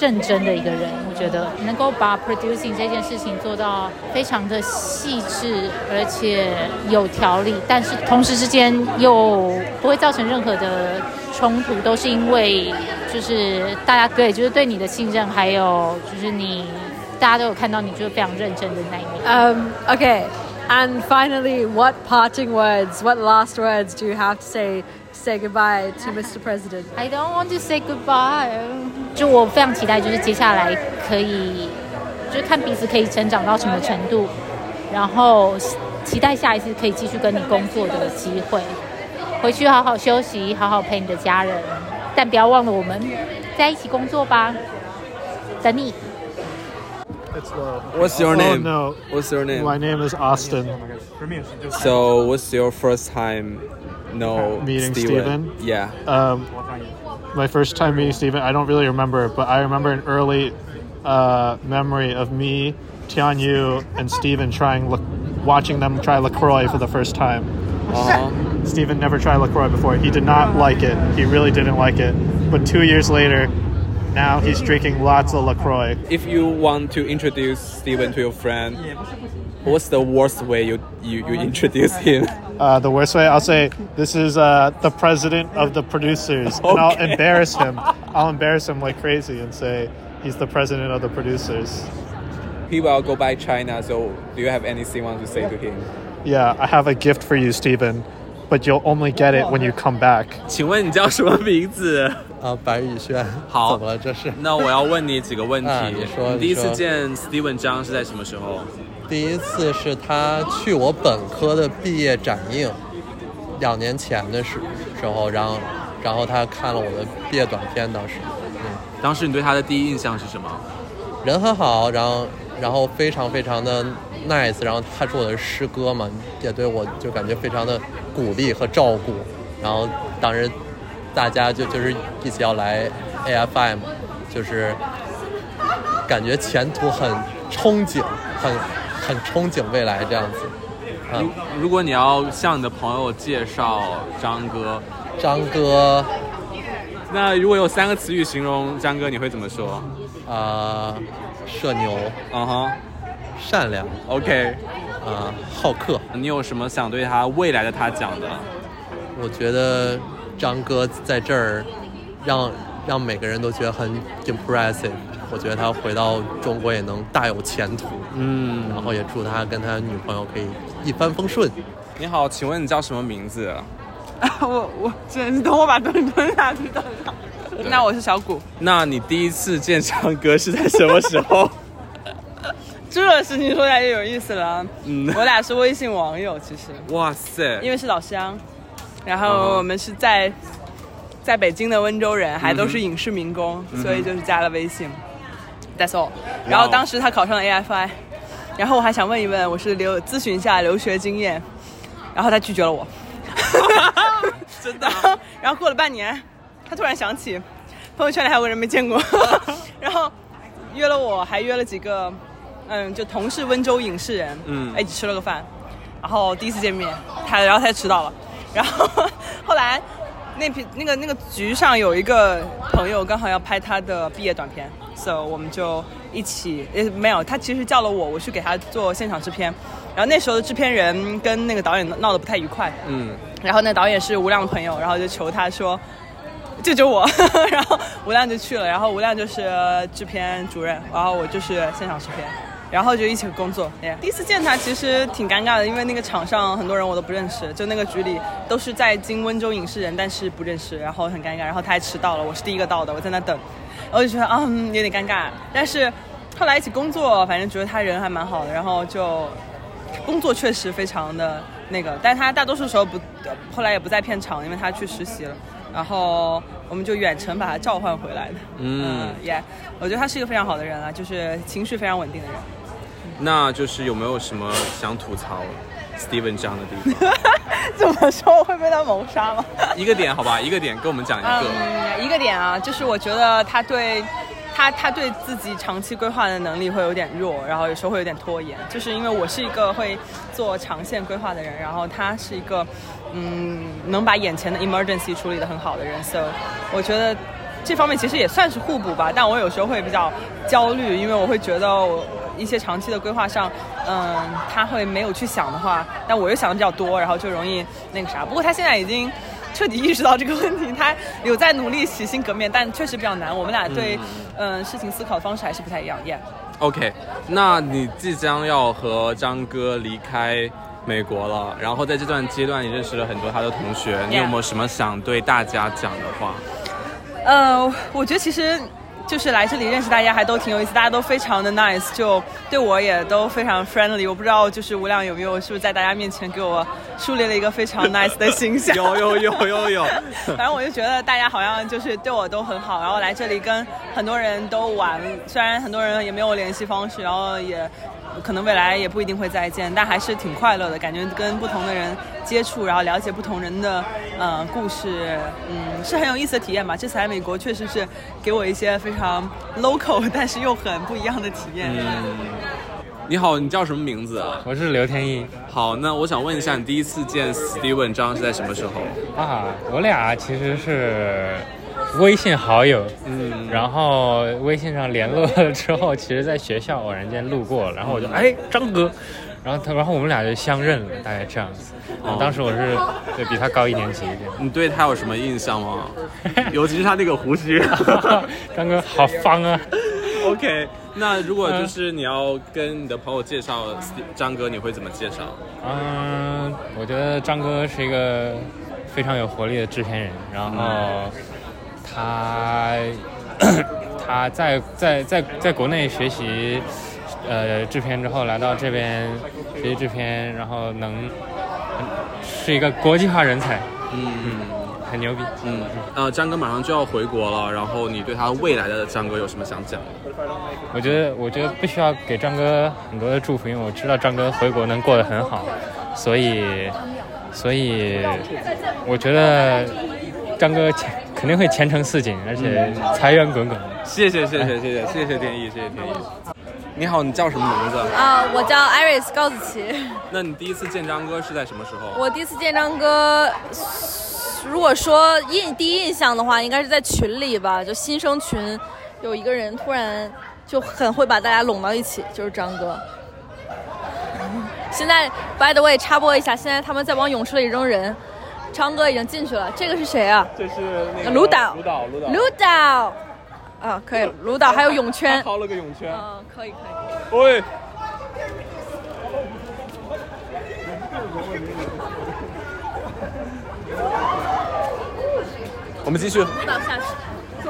认真的一个人。我觉得能够把 producing 这件事情做到非常的细致，而且有条理，但是同时之间又不会造成任何的冲突，都是因为就是大家对就是对你的信任，还有就是你大家都有看到你就是非常认真的那一面。嗯，OK，and finally, what parting words, what last words do you have to say say goodbye to Mr. President? I don't want to say goodbye. 就我非常期待，就是接下来可以，就是看彼此可以成长到什么程度，然后期待下一次可以继续跟你工作的机会。回去好好休息，好好陪你的家人，但不要忘了我们在一起工作吧。等你。 What's your Oh, name? no. What's your name? My name is Austin. So, what's your first time know Meeting Steven? Steven? Yeah. Um, my first time meeting Steven, I don't really remember, but I remember an early uh, memory of me, Tian Yu, and Steven trying, La- watching them try LaCroix for the first time. Uh-huh. Steven never tried LaCroix before. He did not like it. He really didn't like it. But two years later, now he's drinking lots of LaCroix. If you want to introduce Steven to your friend, what's the worst way you you, you introduce him? Uh, the worst way, I'll say, this is uh, the president of the producers. And I'll Okay. embarrass him. I'll embarrass him like crazy and say he's the president of the producers. He will go by China, so do you have anything you want to say to him? Yeah, I have a gift for you, Stephen, but you'll only get it when you come back. 请问你叫什么名字？ 啊，白宇轩。好，<laughs> 怎么了这是？那我要问你几个问题。<laughs> 啊你说第一次见 Steven 张是在什么时候？第一次是他去我本科的毕业展映，两年前的时时候，然后然后他看了我的毕业短片，当时，嗯，当时你对他的第一印象是什么？人很好，然后然后非常非常的 nice，然后他是我的师哥嘛，也对我就感觉非常的鼓励和照顾，然后当时大家就就是一起要来 AFI 嘛，就是感觉前途很憧憬，很很憧憬未来这样子。如如果你要向你的朋友介绍张哥，张哥，那如果有三个词语形容张哥，你会怎么说？啊、社牛，嗯哼，善良，OK，啊、好客。你有什么想对他未来的他讲的？我觉得张哥在这儿让让每个人都觉得很 impressive。我觉得他回到中国也能大有前途。嗯，然后也祝他跟他女朋友可以一帆风顺。你好，请问你叫什么名字？啊 <laughs> 我我真是等我把东西吞下去等等。那我是小谷，那你第一次见张哥是在什么时候？<laughs> 这事情说起来就有意思了。嗯我俩是微信网友，其实哇塞，因为是老乡，然后我们是在在北京的温州人，还都是影视民工，嗯所以就是加了微信。That's all。然后当时他考上了 AFI，然后我还想问一问，我是留咨询一下留学经验，然后他拒绝了我。<laughs> 真的、啊。<laughs> 然后过了半年，他突然想起朋友圈里还有个人没见过，<laughs> 然后约了我，还约了几个，嗯，就同是温州影视人，嗯。一起吃了个饭，然后第一次见面，他然后他就迟到了，然后后来那批那个那个局上有一个朋友刚好要拍他的毕业短片，so 我们就一起，呃没有，他其实叫了我，我去给他做现场制片，然后那时候的制片人跟那个导演闹得不太愉快，嗯，然后那导演是吴亮的朋友，然后就求他说救救我，<laughs> 然后吴亮就去了，然后吴亮就是制片主任，然后我就是现场制片。然后就一起工作。Yeah 第一次见他其实挺尴尬的，因为那个场上很多人我都不认识，就那个局里都是在京温州影视人，但是不认识，然后很尴尬。然后他还迟到了，我是第一个到的，我在那等，我就觉得啊、嗯有点尴尬。但是后来一起工作，反正觉得他人还蛮好的，然后就工作确实非常的那个，但他大多数时候不，后来也不在片场，因为他去实习了。然后我们就远程把他召唤回来的。嗯耶我觉得他是一个非常好的人啊，就是情绪非常稳定的人。那就是有没有什么想吐槽 Steven 这样的地方？<laughs> 怎么说会被他谋杀吗？一个点好吧，一个点跟我们讲一个。嗯，一个点啊，就是我觉得他对他他对自己长期规划的能力会有点弱，然后有时候会有点拖延。就是因为我是一个会做长线规划的人，然后他是一个嗯能把眼前的 emergency 处理的很好的人，so 我觉得这方面其实也算是互补吧。但我有时候会比较焦虑，因为我会觉得我。一些长期的规划上，嗯，他会没有去想的话，但我又想的比较多，然后就容易那个啥。不过他现在已经彻底意识到这个问题，他有在努力洗心革面，但确实比较难。我们俩对嗯事情思考的方式还是不太一样。Yeah，OK，那你即将要和张哥离开美国了，然后在这段阶段，你认识了很多他的同学，你有没有什么想对大家讲的话？呃，我觉得其实就是来这里认识大家还都挺有意思，大家都非常的 nice，就对我也都非常 friendly。我不知道就是吴亮有没有是不是在大家面前给我树立了一个非常 nice 的形象？有有有有有。<laughs> 反正我就觉得大家好像就是对我都很好，然后来这里跟很多人都玩，虽然很多人也没有联系方式，然后也。可能未来也不一定会再见，但还是挺快乐的，感觉跟不同的人接触，然后了解不同人的呃故事，嗯，是很有意思的体验吧。这次来美国确实是给我一些非常 local，<laughs> 但是又很不一样的体验。嗯，你好，你叫什么名字啊？我是刘天一。好，那我想问一下，你第一次见 Steven 张是在什么时候？啊，我俩其实是微信好友，嗯，然后微信上联络了之后，<laughs> 其实在学校偶然间路过，然后我就哎张哥，然后他然后我们俩就相认了，大概这样子。哦当时我是对比他高一年级一点。你对他有什么印象吗？<laughs> 尤其是他那个胡须，<laughs> 张哥好方啊。OK，那如果就是你要跟你的朋友介绍张哥，你会怎么介绍？嗯，我觉得张哥是一个非常有活力的制片人，然后他 <coughs> 他在在在在国内学习呃制片之后，来到这边学习制片，然后能是一个国际化人才，嗯。嗯，很牛逼，嗯，呃，张哥马上就要回国了，然后你对他未来的张哥有什么想讲？的？我觉得，我觉得不需要给张哥很多的祝福，因为我知道张哥回国能过得很好，所以，所以我觉得张哥前肯定会前程似锦，而且财源滚滚。谢谢谢谢谢谢谢谢天意，谢谢天意。你好，你叫什么名字？啊，我叫 Iris 高子琪。那你第一次见张哥是在什么时候？我第一次见张哥，如果说印第一印象的话，应该是在群里吧，就新生群，有一个人突然就很会把大家拢到一起，就是张哥。现在 by the way 插播一下，现在他们在往泳池里扔人，张哥已经进去了。这个是谁啊？这是那个卢导，卢导，卢导，卢导。啊，可以了，<laughs> 卢导还有泳圈，掏了个泳圈。嗯，可以可以。喂。<laughs> 我们继续。卢导下去。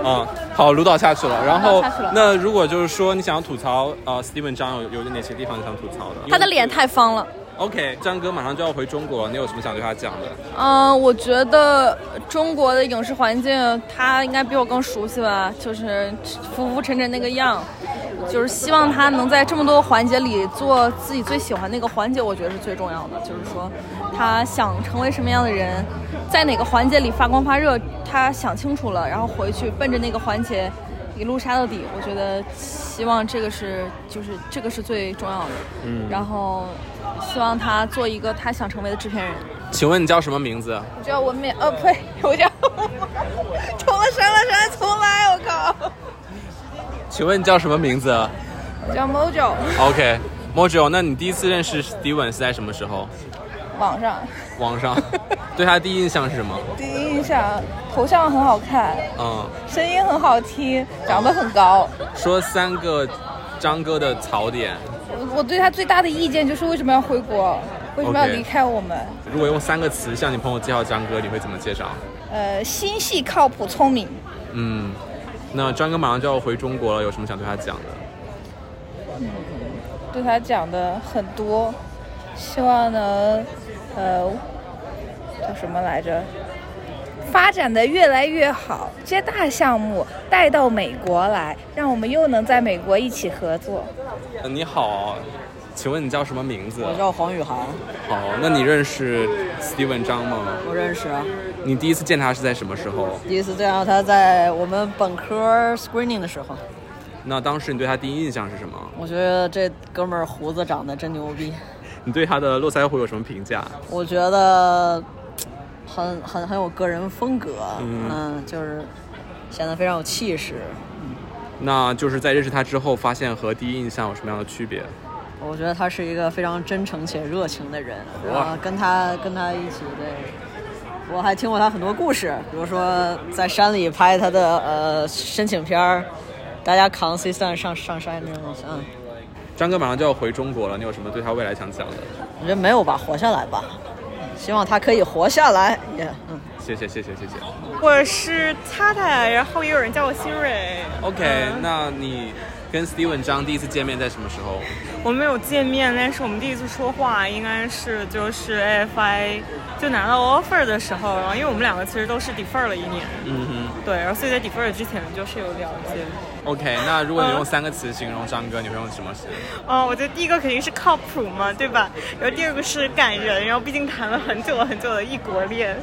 啊、好，卢导下去了。然后那如果就是说你想要吐槽呃，Steven 张有有哪些地方你想吐槽的？他的脸太方了。OK，张哥马上就要回中国，你有什么想对他讲的？嗯，我觉得中国的影视环境，他应该比我更熟悉吧，就是浮浮沉沉那个样，就是希望他能在这么多环节里做自己最喜欢那个环节，我觉得是最重要的。就是说，他想成为什么样的人，在哪个环节里发光发热，他想清楚了，然后回去奔着那个环节一路杀到底。我觉得希望这个是就是这个是最重要的。嗯然后希望他做一个他想成为的制片人。请问你叫什么名字？我叫文冕，呃，呸，我叫重了删了删，重来，我靠，请问你叫什么名字我叫 Mojo，？OK，Mojo，那你第一次认识 Steven 是在什么时候？网上网上，<laughs> 对他第一印象是什么？第一印象，头像很好看，嗯，声音很好听，长得很高。说三个张哥的槽点，我我对他最大的意见就是为什么要回国，为什么要离开我们？如果用三个词向你朋友介绍张哥，你会怎么介绍？呃，心细、靠谱、聪明。嗯，那张哥马上就要回中国了，有什么想对他讲的？嗯，对他讲的很多，希望能，呃，叫什么来着？发展的越来越好，这些大项目带到美国来，让我们又能在美国一起合作。呃你好，请问你叫什么名字？我叫黄宇航，好，那你认识 Steven 张吗？我认识啊。你第一次见他是在什么时候？第一次见到他在我们本科 screening 的时候，那当时你对他第一印象是什么？我觉得这哥们儿胡子长得真牛逼，你对他的络腮胡有什么评价？我觉得很很很有个人风格，嗯嗯，就是显得非常有气势。那就是在认识他之后，发现和第一印象有什么样的区别？我觉得他是一个非常真诚且热情的人，哇啊，跟他跟他一起对。我还听过他很多故事，比如说在山里拍他的呃申请片儿，大家扛 C 三上上山那种，嗯，张哥马上就要回中国了，你有什么对他未来想讲的？我觉得没有吧，活下来吧，希望他可以活下来，也、嗯。谢谢谢谢谢谢。我是 Tata，然后也有人叫我新蕊。OK，那你跟 Steven 张第一次见面在什么时候？我们没有见面，但是我们第一次说话应该是就是 AFI 就拿到 offer 的时候，然后因为我们两个其实都是 defer 了一年，嗯哼。对，然后所以在 defer 之前就是有了解。OK，那如果你用三个词形容张哥，你会用什么词？哦，我觉得第一个肯定是靠谱嘛，对吧？然后第二个是感人，然后毕竟谈了很久很久的异国恋，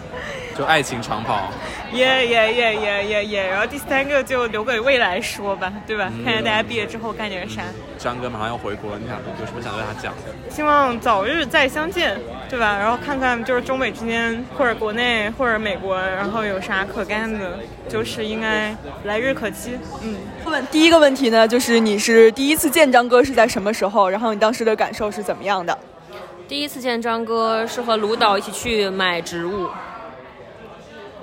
就爱情长跑。耶耶耶耶耶耶。然后第三个就留给未来说吧，对吧？嗯看看大家毕业之后干点啥。张哥马上要回国了，你想有什么想对他讲的？希望早日再相见，对吧？然后看看就是中美之间，或者国内或者美国，然后有啥可干的，就是应该来日可期。嗯，问第一个问题呢，就是你是第一次见张哥是在什么时候？然后你当时的感受是怎么样的？第一次见张哥是和卢导一起去买植物。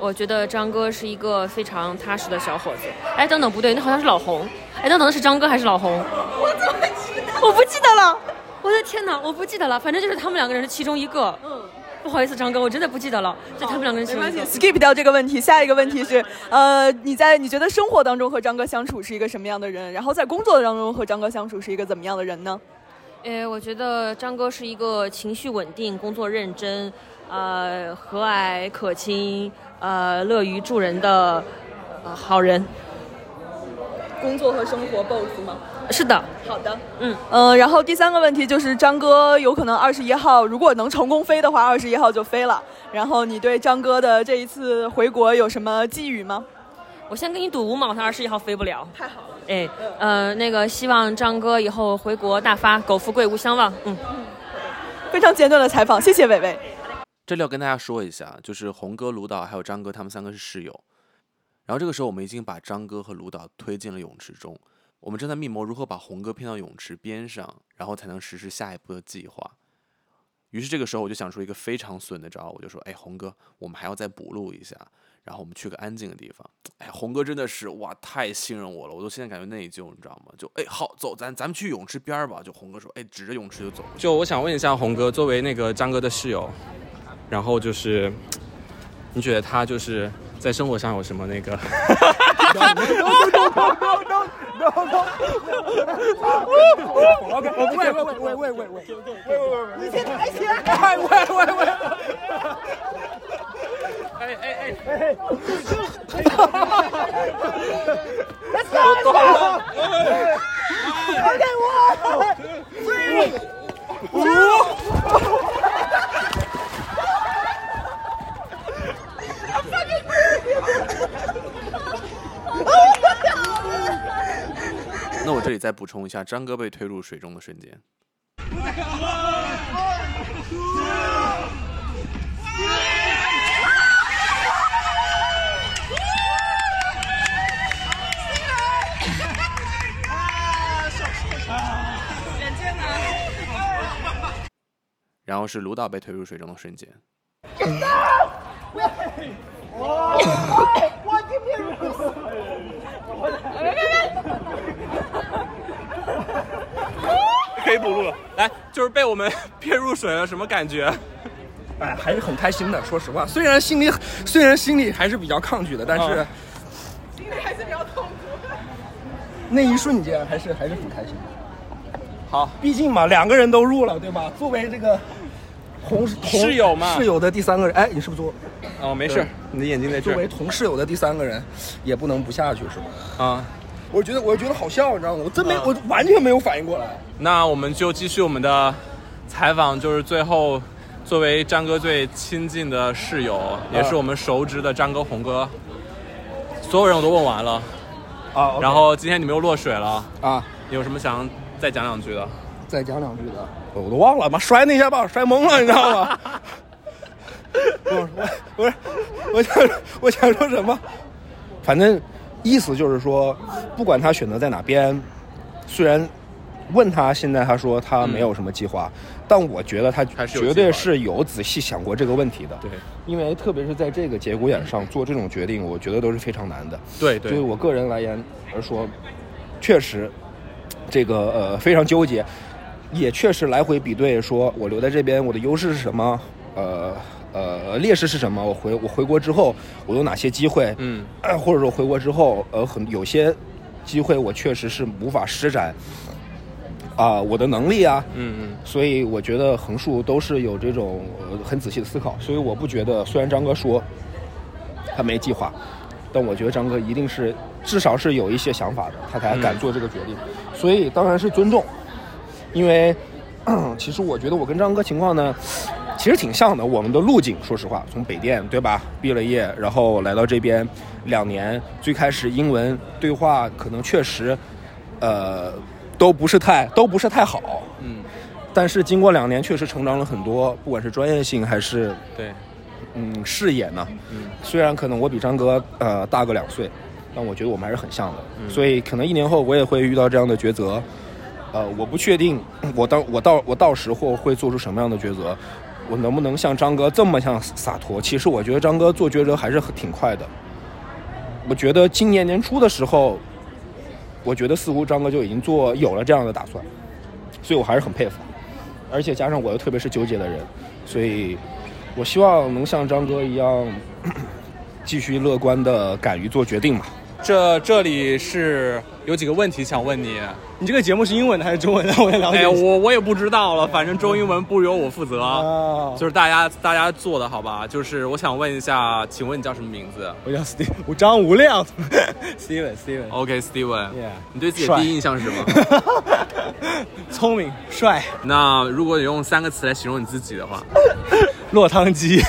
我觉得张哥是一个非常踏实的小伙子。哎，等等，不对，那好像是老红。哎，等等，是张哥还是老红？我怎么记得？我不记得了。我的天哪，我不记得了。反正就是他们两个人的其中一个。嗯。不好意思，张哥，我真的不记得了。就他们两个人。没关系，skip 掉这个问题。下一个问题是，呃，你在你觉得生活当中和张哥相处是一个什么样的人？然后在工作当中和张哥相处是一个怎么样的人呢？呃，我觉得张哥是一个情绪稳定、工作认真、呃和蔼可亲、呃乐于助人的呃好人。工作和生活 both 吗？是的。好的。嗯呃，然后第三个问题就是张哥有可能二十一号如果能成功飞的话，二十一号就飞了。然后你对张哥的这一次回国有什么寄语吗？我先跟你赌五毛，他二十一号飞不了。太好了。哎，呃，那个希望张哥以后回国大发，苟富贵勿相忘。嗯，非常简短的采访，谢谢伟伟。这里要跟大家说一下，就是红哥、卢导还有张哥他们三个是室友。然后这个时候，我们已经把张哥和卢导推进了泳池中，我们正在密谋如何把红哥骗到泳池边上，然后才能实施下一步的计划。于是这个时候，我就想出一个非常损的招，我就说：“哎，红哥，我们还要再补录一下。”然后我们去个安静的地方。哎，红哥真的是哇，太信任我了，我都现在感觉内疚，你知道吗？就哎，好，走，咱咱们去泳池边儿吧。就红哥说，哎，指着泳池就走。就我想问一下红哥，作为那个张哥的室友，然后就是你觉得他就是在生活上有什么那个？no no no OK，喂喂喂喂喂喂喂喂喂喂，<laughs> 你先抬起来！<laughs> 哎喂喂喂！哎哎哎哎！我懂了。OK，我 three two。那我这里再补充一下，张哥被推入水中的瞬间。然后是卢导被推入水中的瞬间。可以补录了。来，就是被我们 <laughs> 骗入水了，什么感觉？哎，还是很开心的。说实话，虽然心里虽然心里还是比较抗拒的，但是啊心里还是比较痛苦。那一瞬间还是还是很开心的。好，毕竟嘛，两个人都入了，对吧？作为这个同同室友嘛室友的第三个人，哎，你是不是做？哦，没事，你的眼睛在这儿。作为同室友的第三个人，也不能不下去，是吧？啊，我觉得我觉得好笑，你知道吗？我真没，我完全没有反应过来。那我们就继续我们的采访，就是最后作为张哥最亲近的室友，也是我们熟知的张哥、红哥，所有人我都问完了啊。然后今天你们又落水了啊，你有什么想再讲两句的？再讲两句的，我都忘了，妈摔那一下把我摔懵了，你知道吗？<laughs> 我我不是，我想我想说什么？反正意思就是说，不管他选择在哪边，虽然问他现在他说他没有什么计划，但我觉得他绝对是有仔细想过这个问题的。对，因为特别是在这个节骨眼上做这种决定，我觉得都是非常难的。对对对于我个人来言而说，确实这个呃非常纠结，也确实来回比对，说我留在这边我的优势是什么，呃呃劣势是什么？我回我回国之后我有哪些机会？嗯，或者说回国之后，呃很有些机会我确实是无法施展啊、我的能力啊，嗯嗯，所以我觉得横竖都是有这种呃很仔细的思考，所以我不觉得，虽然张哥说他没计划，但我觉得张哥一定是至少是有一些想法的，他才敢嗯做这个决定，所以当然是尊重，因为 <coughs> 其实我觉得我跟张哥情况呢，其实挺像的，我们的路径，说实话，从北电对吧，毕了业，然后来到这边两年，最开始英文对话可能确实，呃。都都不是太都不是太好。嗯，但是经过两年，确实成长了很多，不管是专业性还是对，嗯视野呢。嗯，虽然可能我比张哥呃大个两岁，但我觉得我们还是很像的。嗯所以可能一年后我也会遇到这样的抉择。呃，我不确定我当我到我到时候会做出什么样的抉择，我能不能像张哥这么像洒脱？其实我觉得张哥做抉择还是很挺快的。我觉得今年年初的时候，我觉得似乎张哥就已经做有了这样的打算，所以我还是很佩服。而且加上我又特别是纠结的人，所以我希望能像张哥一样，<clears throat> 继续乐观的敢于做决定吧。这这里是有几个问题想问你。你这个节目是英文的还是中文的？<laughs> 我也了解哎，我我也不知道了，反正中英文不由我负责，哦就是大家大家做的好吧？就是我想问一下，请问你叫什么名字我叫 Steve，我张无量，<laughs> Steven Steven，？OK，Steven，、Yeah 你对自己的第一印象是什么？<laughs> 聪明帅，那如果你用三个词来形容你自己的话，落汤鸡。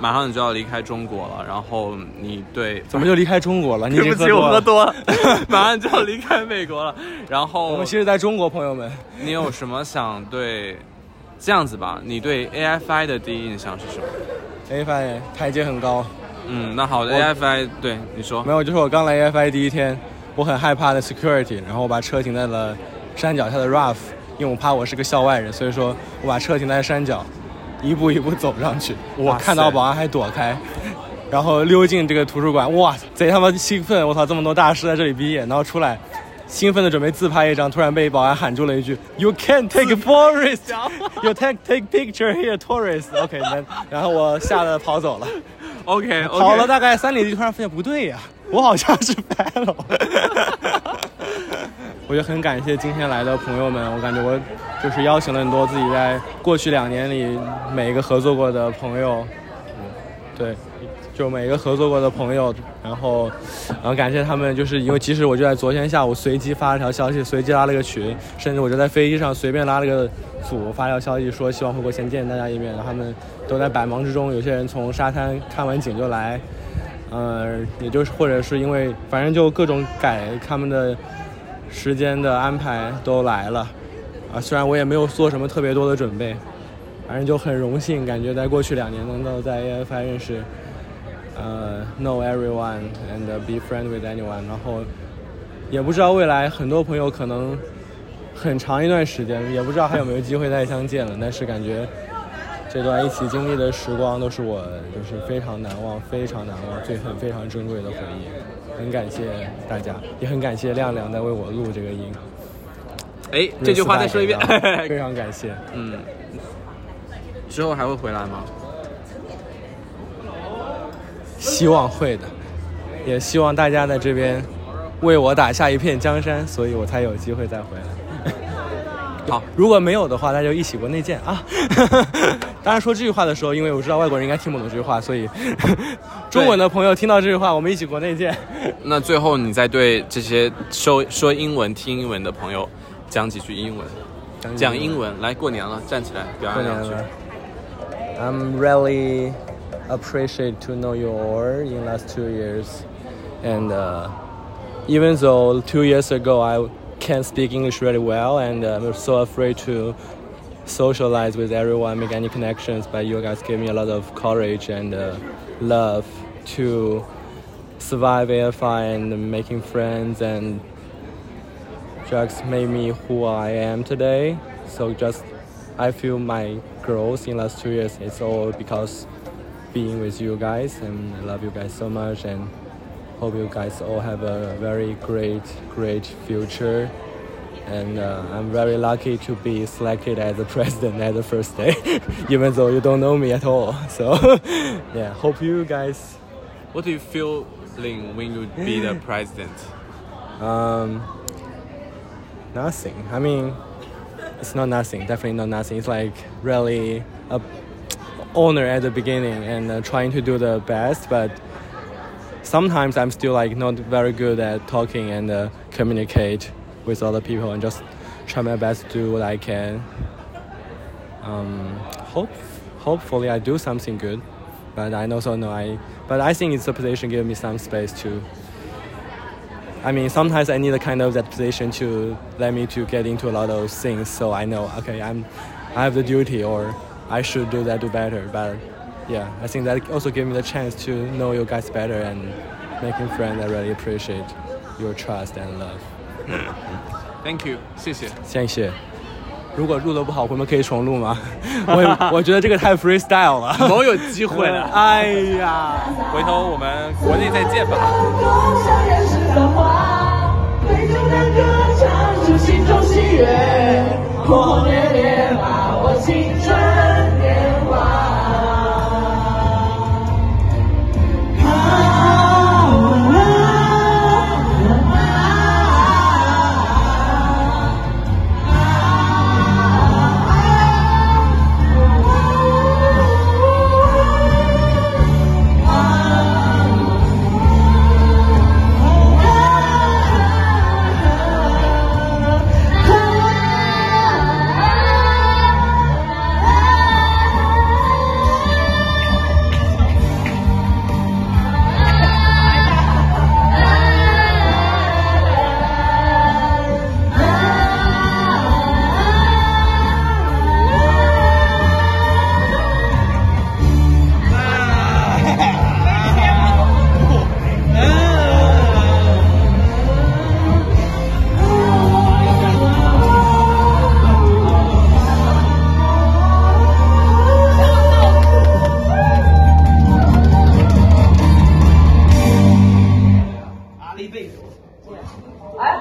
马上你就要离开中国了，然后你对怎么就离开中国了？<laughs> 你对不起，我喝。多了，<laughs> 马上就要离开美国了。然后我们其实在中国，朋友们。你有什么想对这样子吧？你对 AFI 的第一印象是什么？AFI 台阶很高。嗯，那好的我，AFI 对你说没有，就是我刚来 AFI 第一天，我很害怕的 security，然后我把车停在了山脚下的 rough，因为我怕我是个校外人，所以说我把车停在山脚，一步一步走上去。我看到保安还躲开，然后溜进这个图书馆，哇，贼他妈兴奋！我操，这么多大师在这里毕业，然后出来。兴奋的准备自拍一张，突然被保安喊住了一句：“You can't take <laughs> photos, <laughs> you take take picture here, tourist.” OK，然然后我吓得跑走了。OK，跑了大概三里地，突然发现不对呀，我好像是 fellow。我就很感谢今天来的朋友们，我感觉我就是邀请了很多自己在过去两年里每一个合作过的朋友，嗯，对，就每一个合作过的朋友，然后，然后感谢他们，就是因为即使我就在昨天下午随机发了条消息，随机拉了个群，甚至我就在飞机上随便拉了个组发条消息说希望回国前见大家一面，然后他们都在百忙之中，有些人从沙滩看完景就来，呃，也就是或者是因为反正就各种改他们的时间的安排都来了，啊，虽然我也没有做什么特别多的准备，反正就很荣幸，感觉在过去两年能够在 AFI 认识，呃，know everyone and be friend with anyone，然后也不知道未来很多朋友可能很长一段时间，也不知道还有没有机会再相见了，但是感觉这段一起经历的时光都是我就是非常难忘、非常难忘、最很非常珍贵的回忆，很感谢大家，也很感谢亮亮在为我录这个音。哎，这句话再说一遍。<laughs> 非常感谢。嗯，之后还会回来吗？希望会的，也希望大家在这边为我打下一片江山，所以我才有机会再回来。好，<laughs> 如果没有的话，那就一起国内见啊！当然说这句话的时候，因为我知道外国人应该听不懂这句话，所以中文的朋友听到这句话，我们一起国内见。那最后你再对这些说说英文、听英文的朋友讲几句英文，讲英文。来，过年了，站起来表过扬两句。年了，I'm really appreciate to know you all in last two years, and uh, even though two years ago I can't speak English really well, and uh, I'm so afraid to socialize with everyone, make any connections, but you guys gave me a lot of courage and uh, love to survive AFI and making friends and just made me who I am today. So just I feel my growth in last two years. It's all because being with you guys and I love you guys so much and hope you guys all have a very great, great future. And uh, I'm very lucky to be selected as the <laughs> president at the first day, <laughs> even though you don't know me at all. <laughs> So, yeah, hope you guys What do you feel when you be the president? Um, nothing. I mean, it's not nothing. Definitely not nothing. It's like really a <tsk> honor at the beginning and uh, trying to do the best. But sometimes I'm still like not very good at talking and uh, communicate with other people and just try my best to do what I can. Um, hope, hopefully I do something good. But I also know I, but I think it's a position give me some space to I mean, sometimes I need a kind of that position to let me to get into a lot of things. So I know, okay, I'm, I have the duty, or I should do that, do better. But yeah, I think that also gave me the chance to know you guys better and making friends. I really appreciate your trust and love. Thank you，谢谢。谢谢。如果录的不好，我们可以重录吗？<laughs> 我 <laughs> 我觉得这个太 freestyle 了。总有机会的。<laughs> 哎呀，回头我们国内再见吧。对着那歌唱出心中喜悦，轰轰烈烈。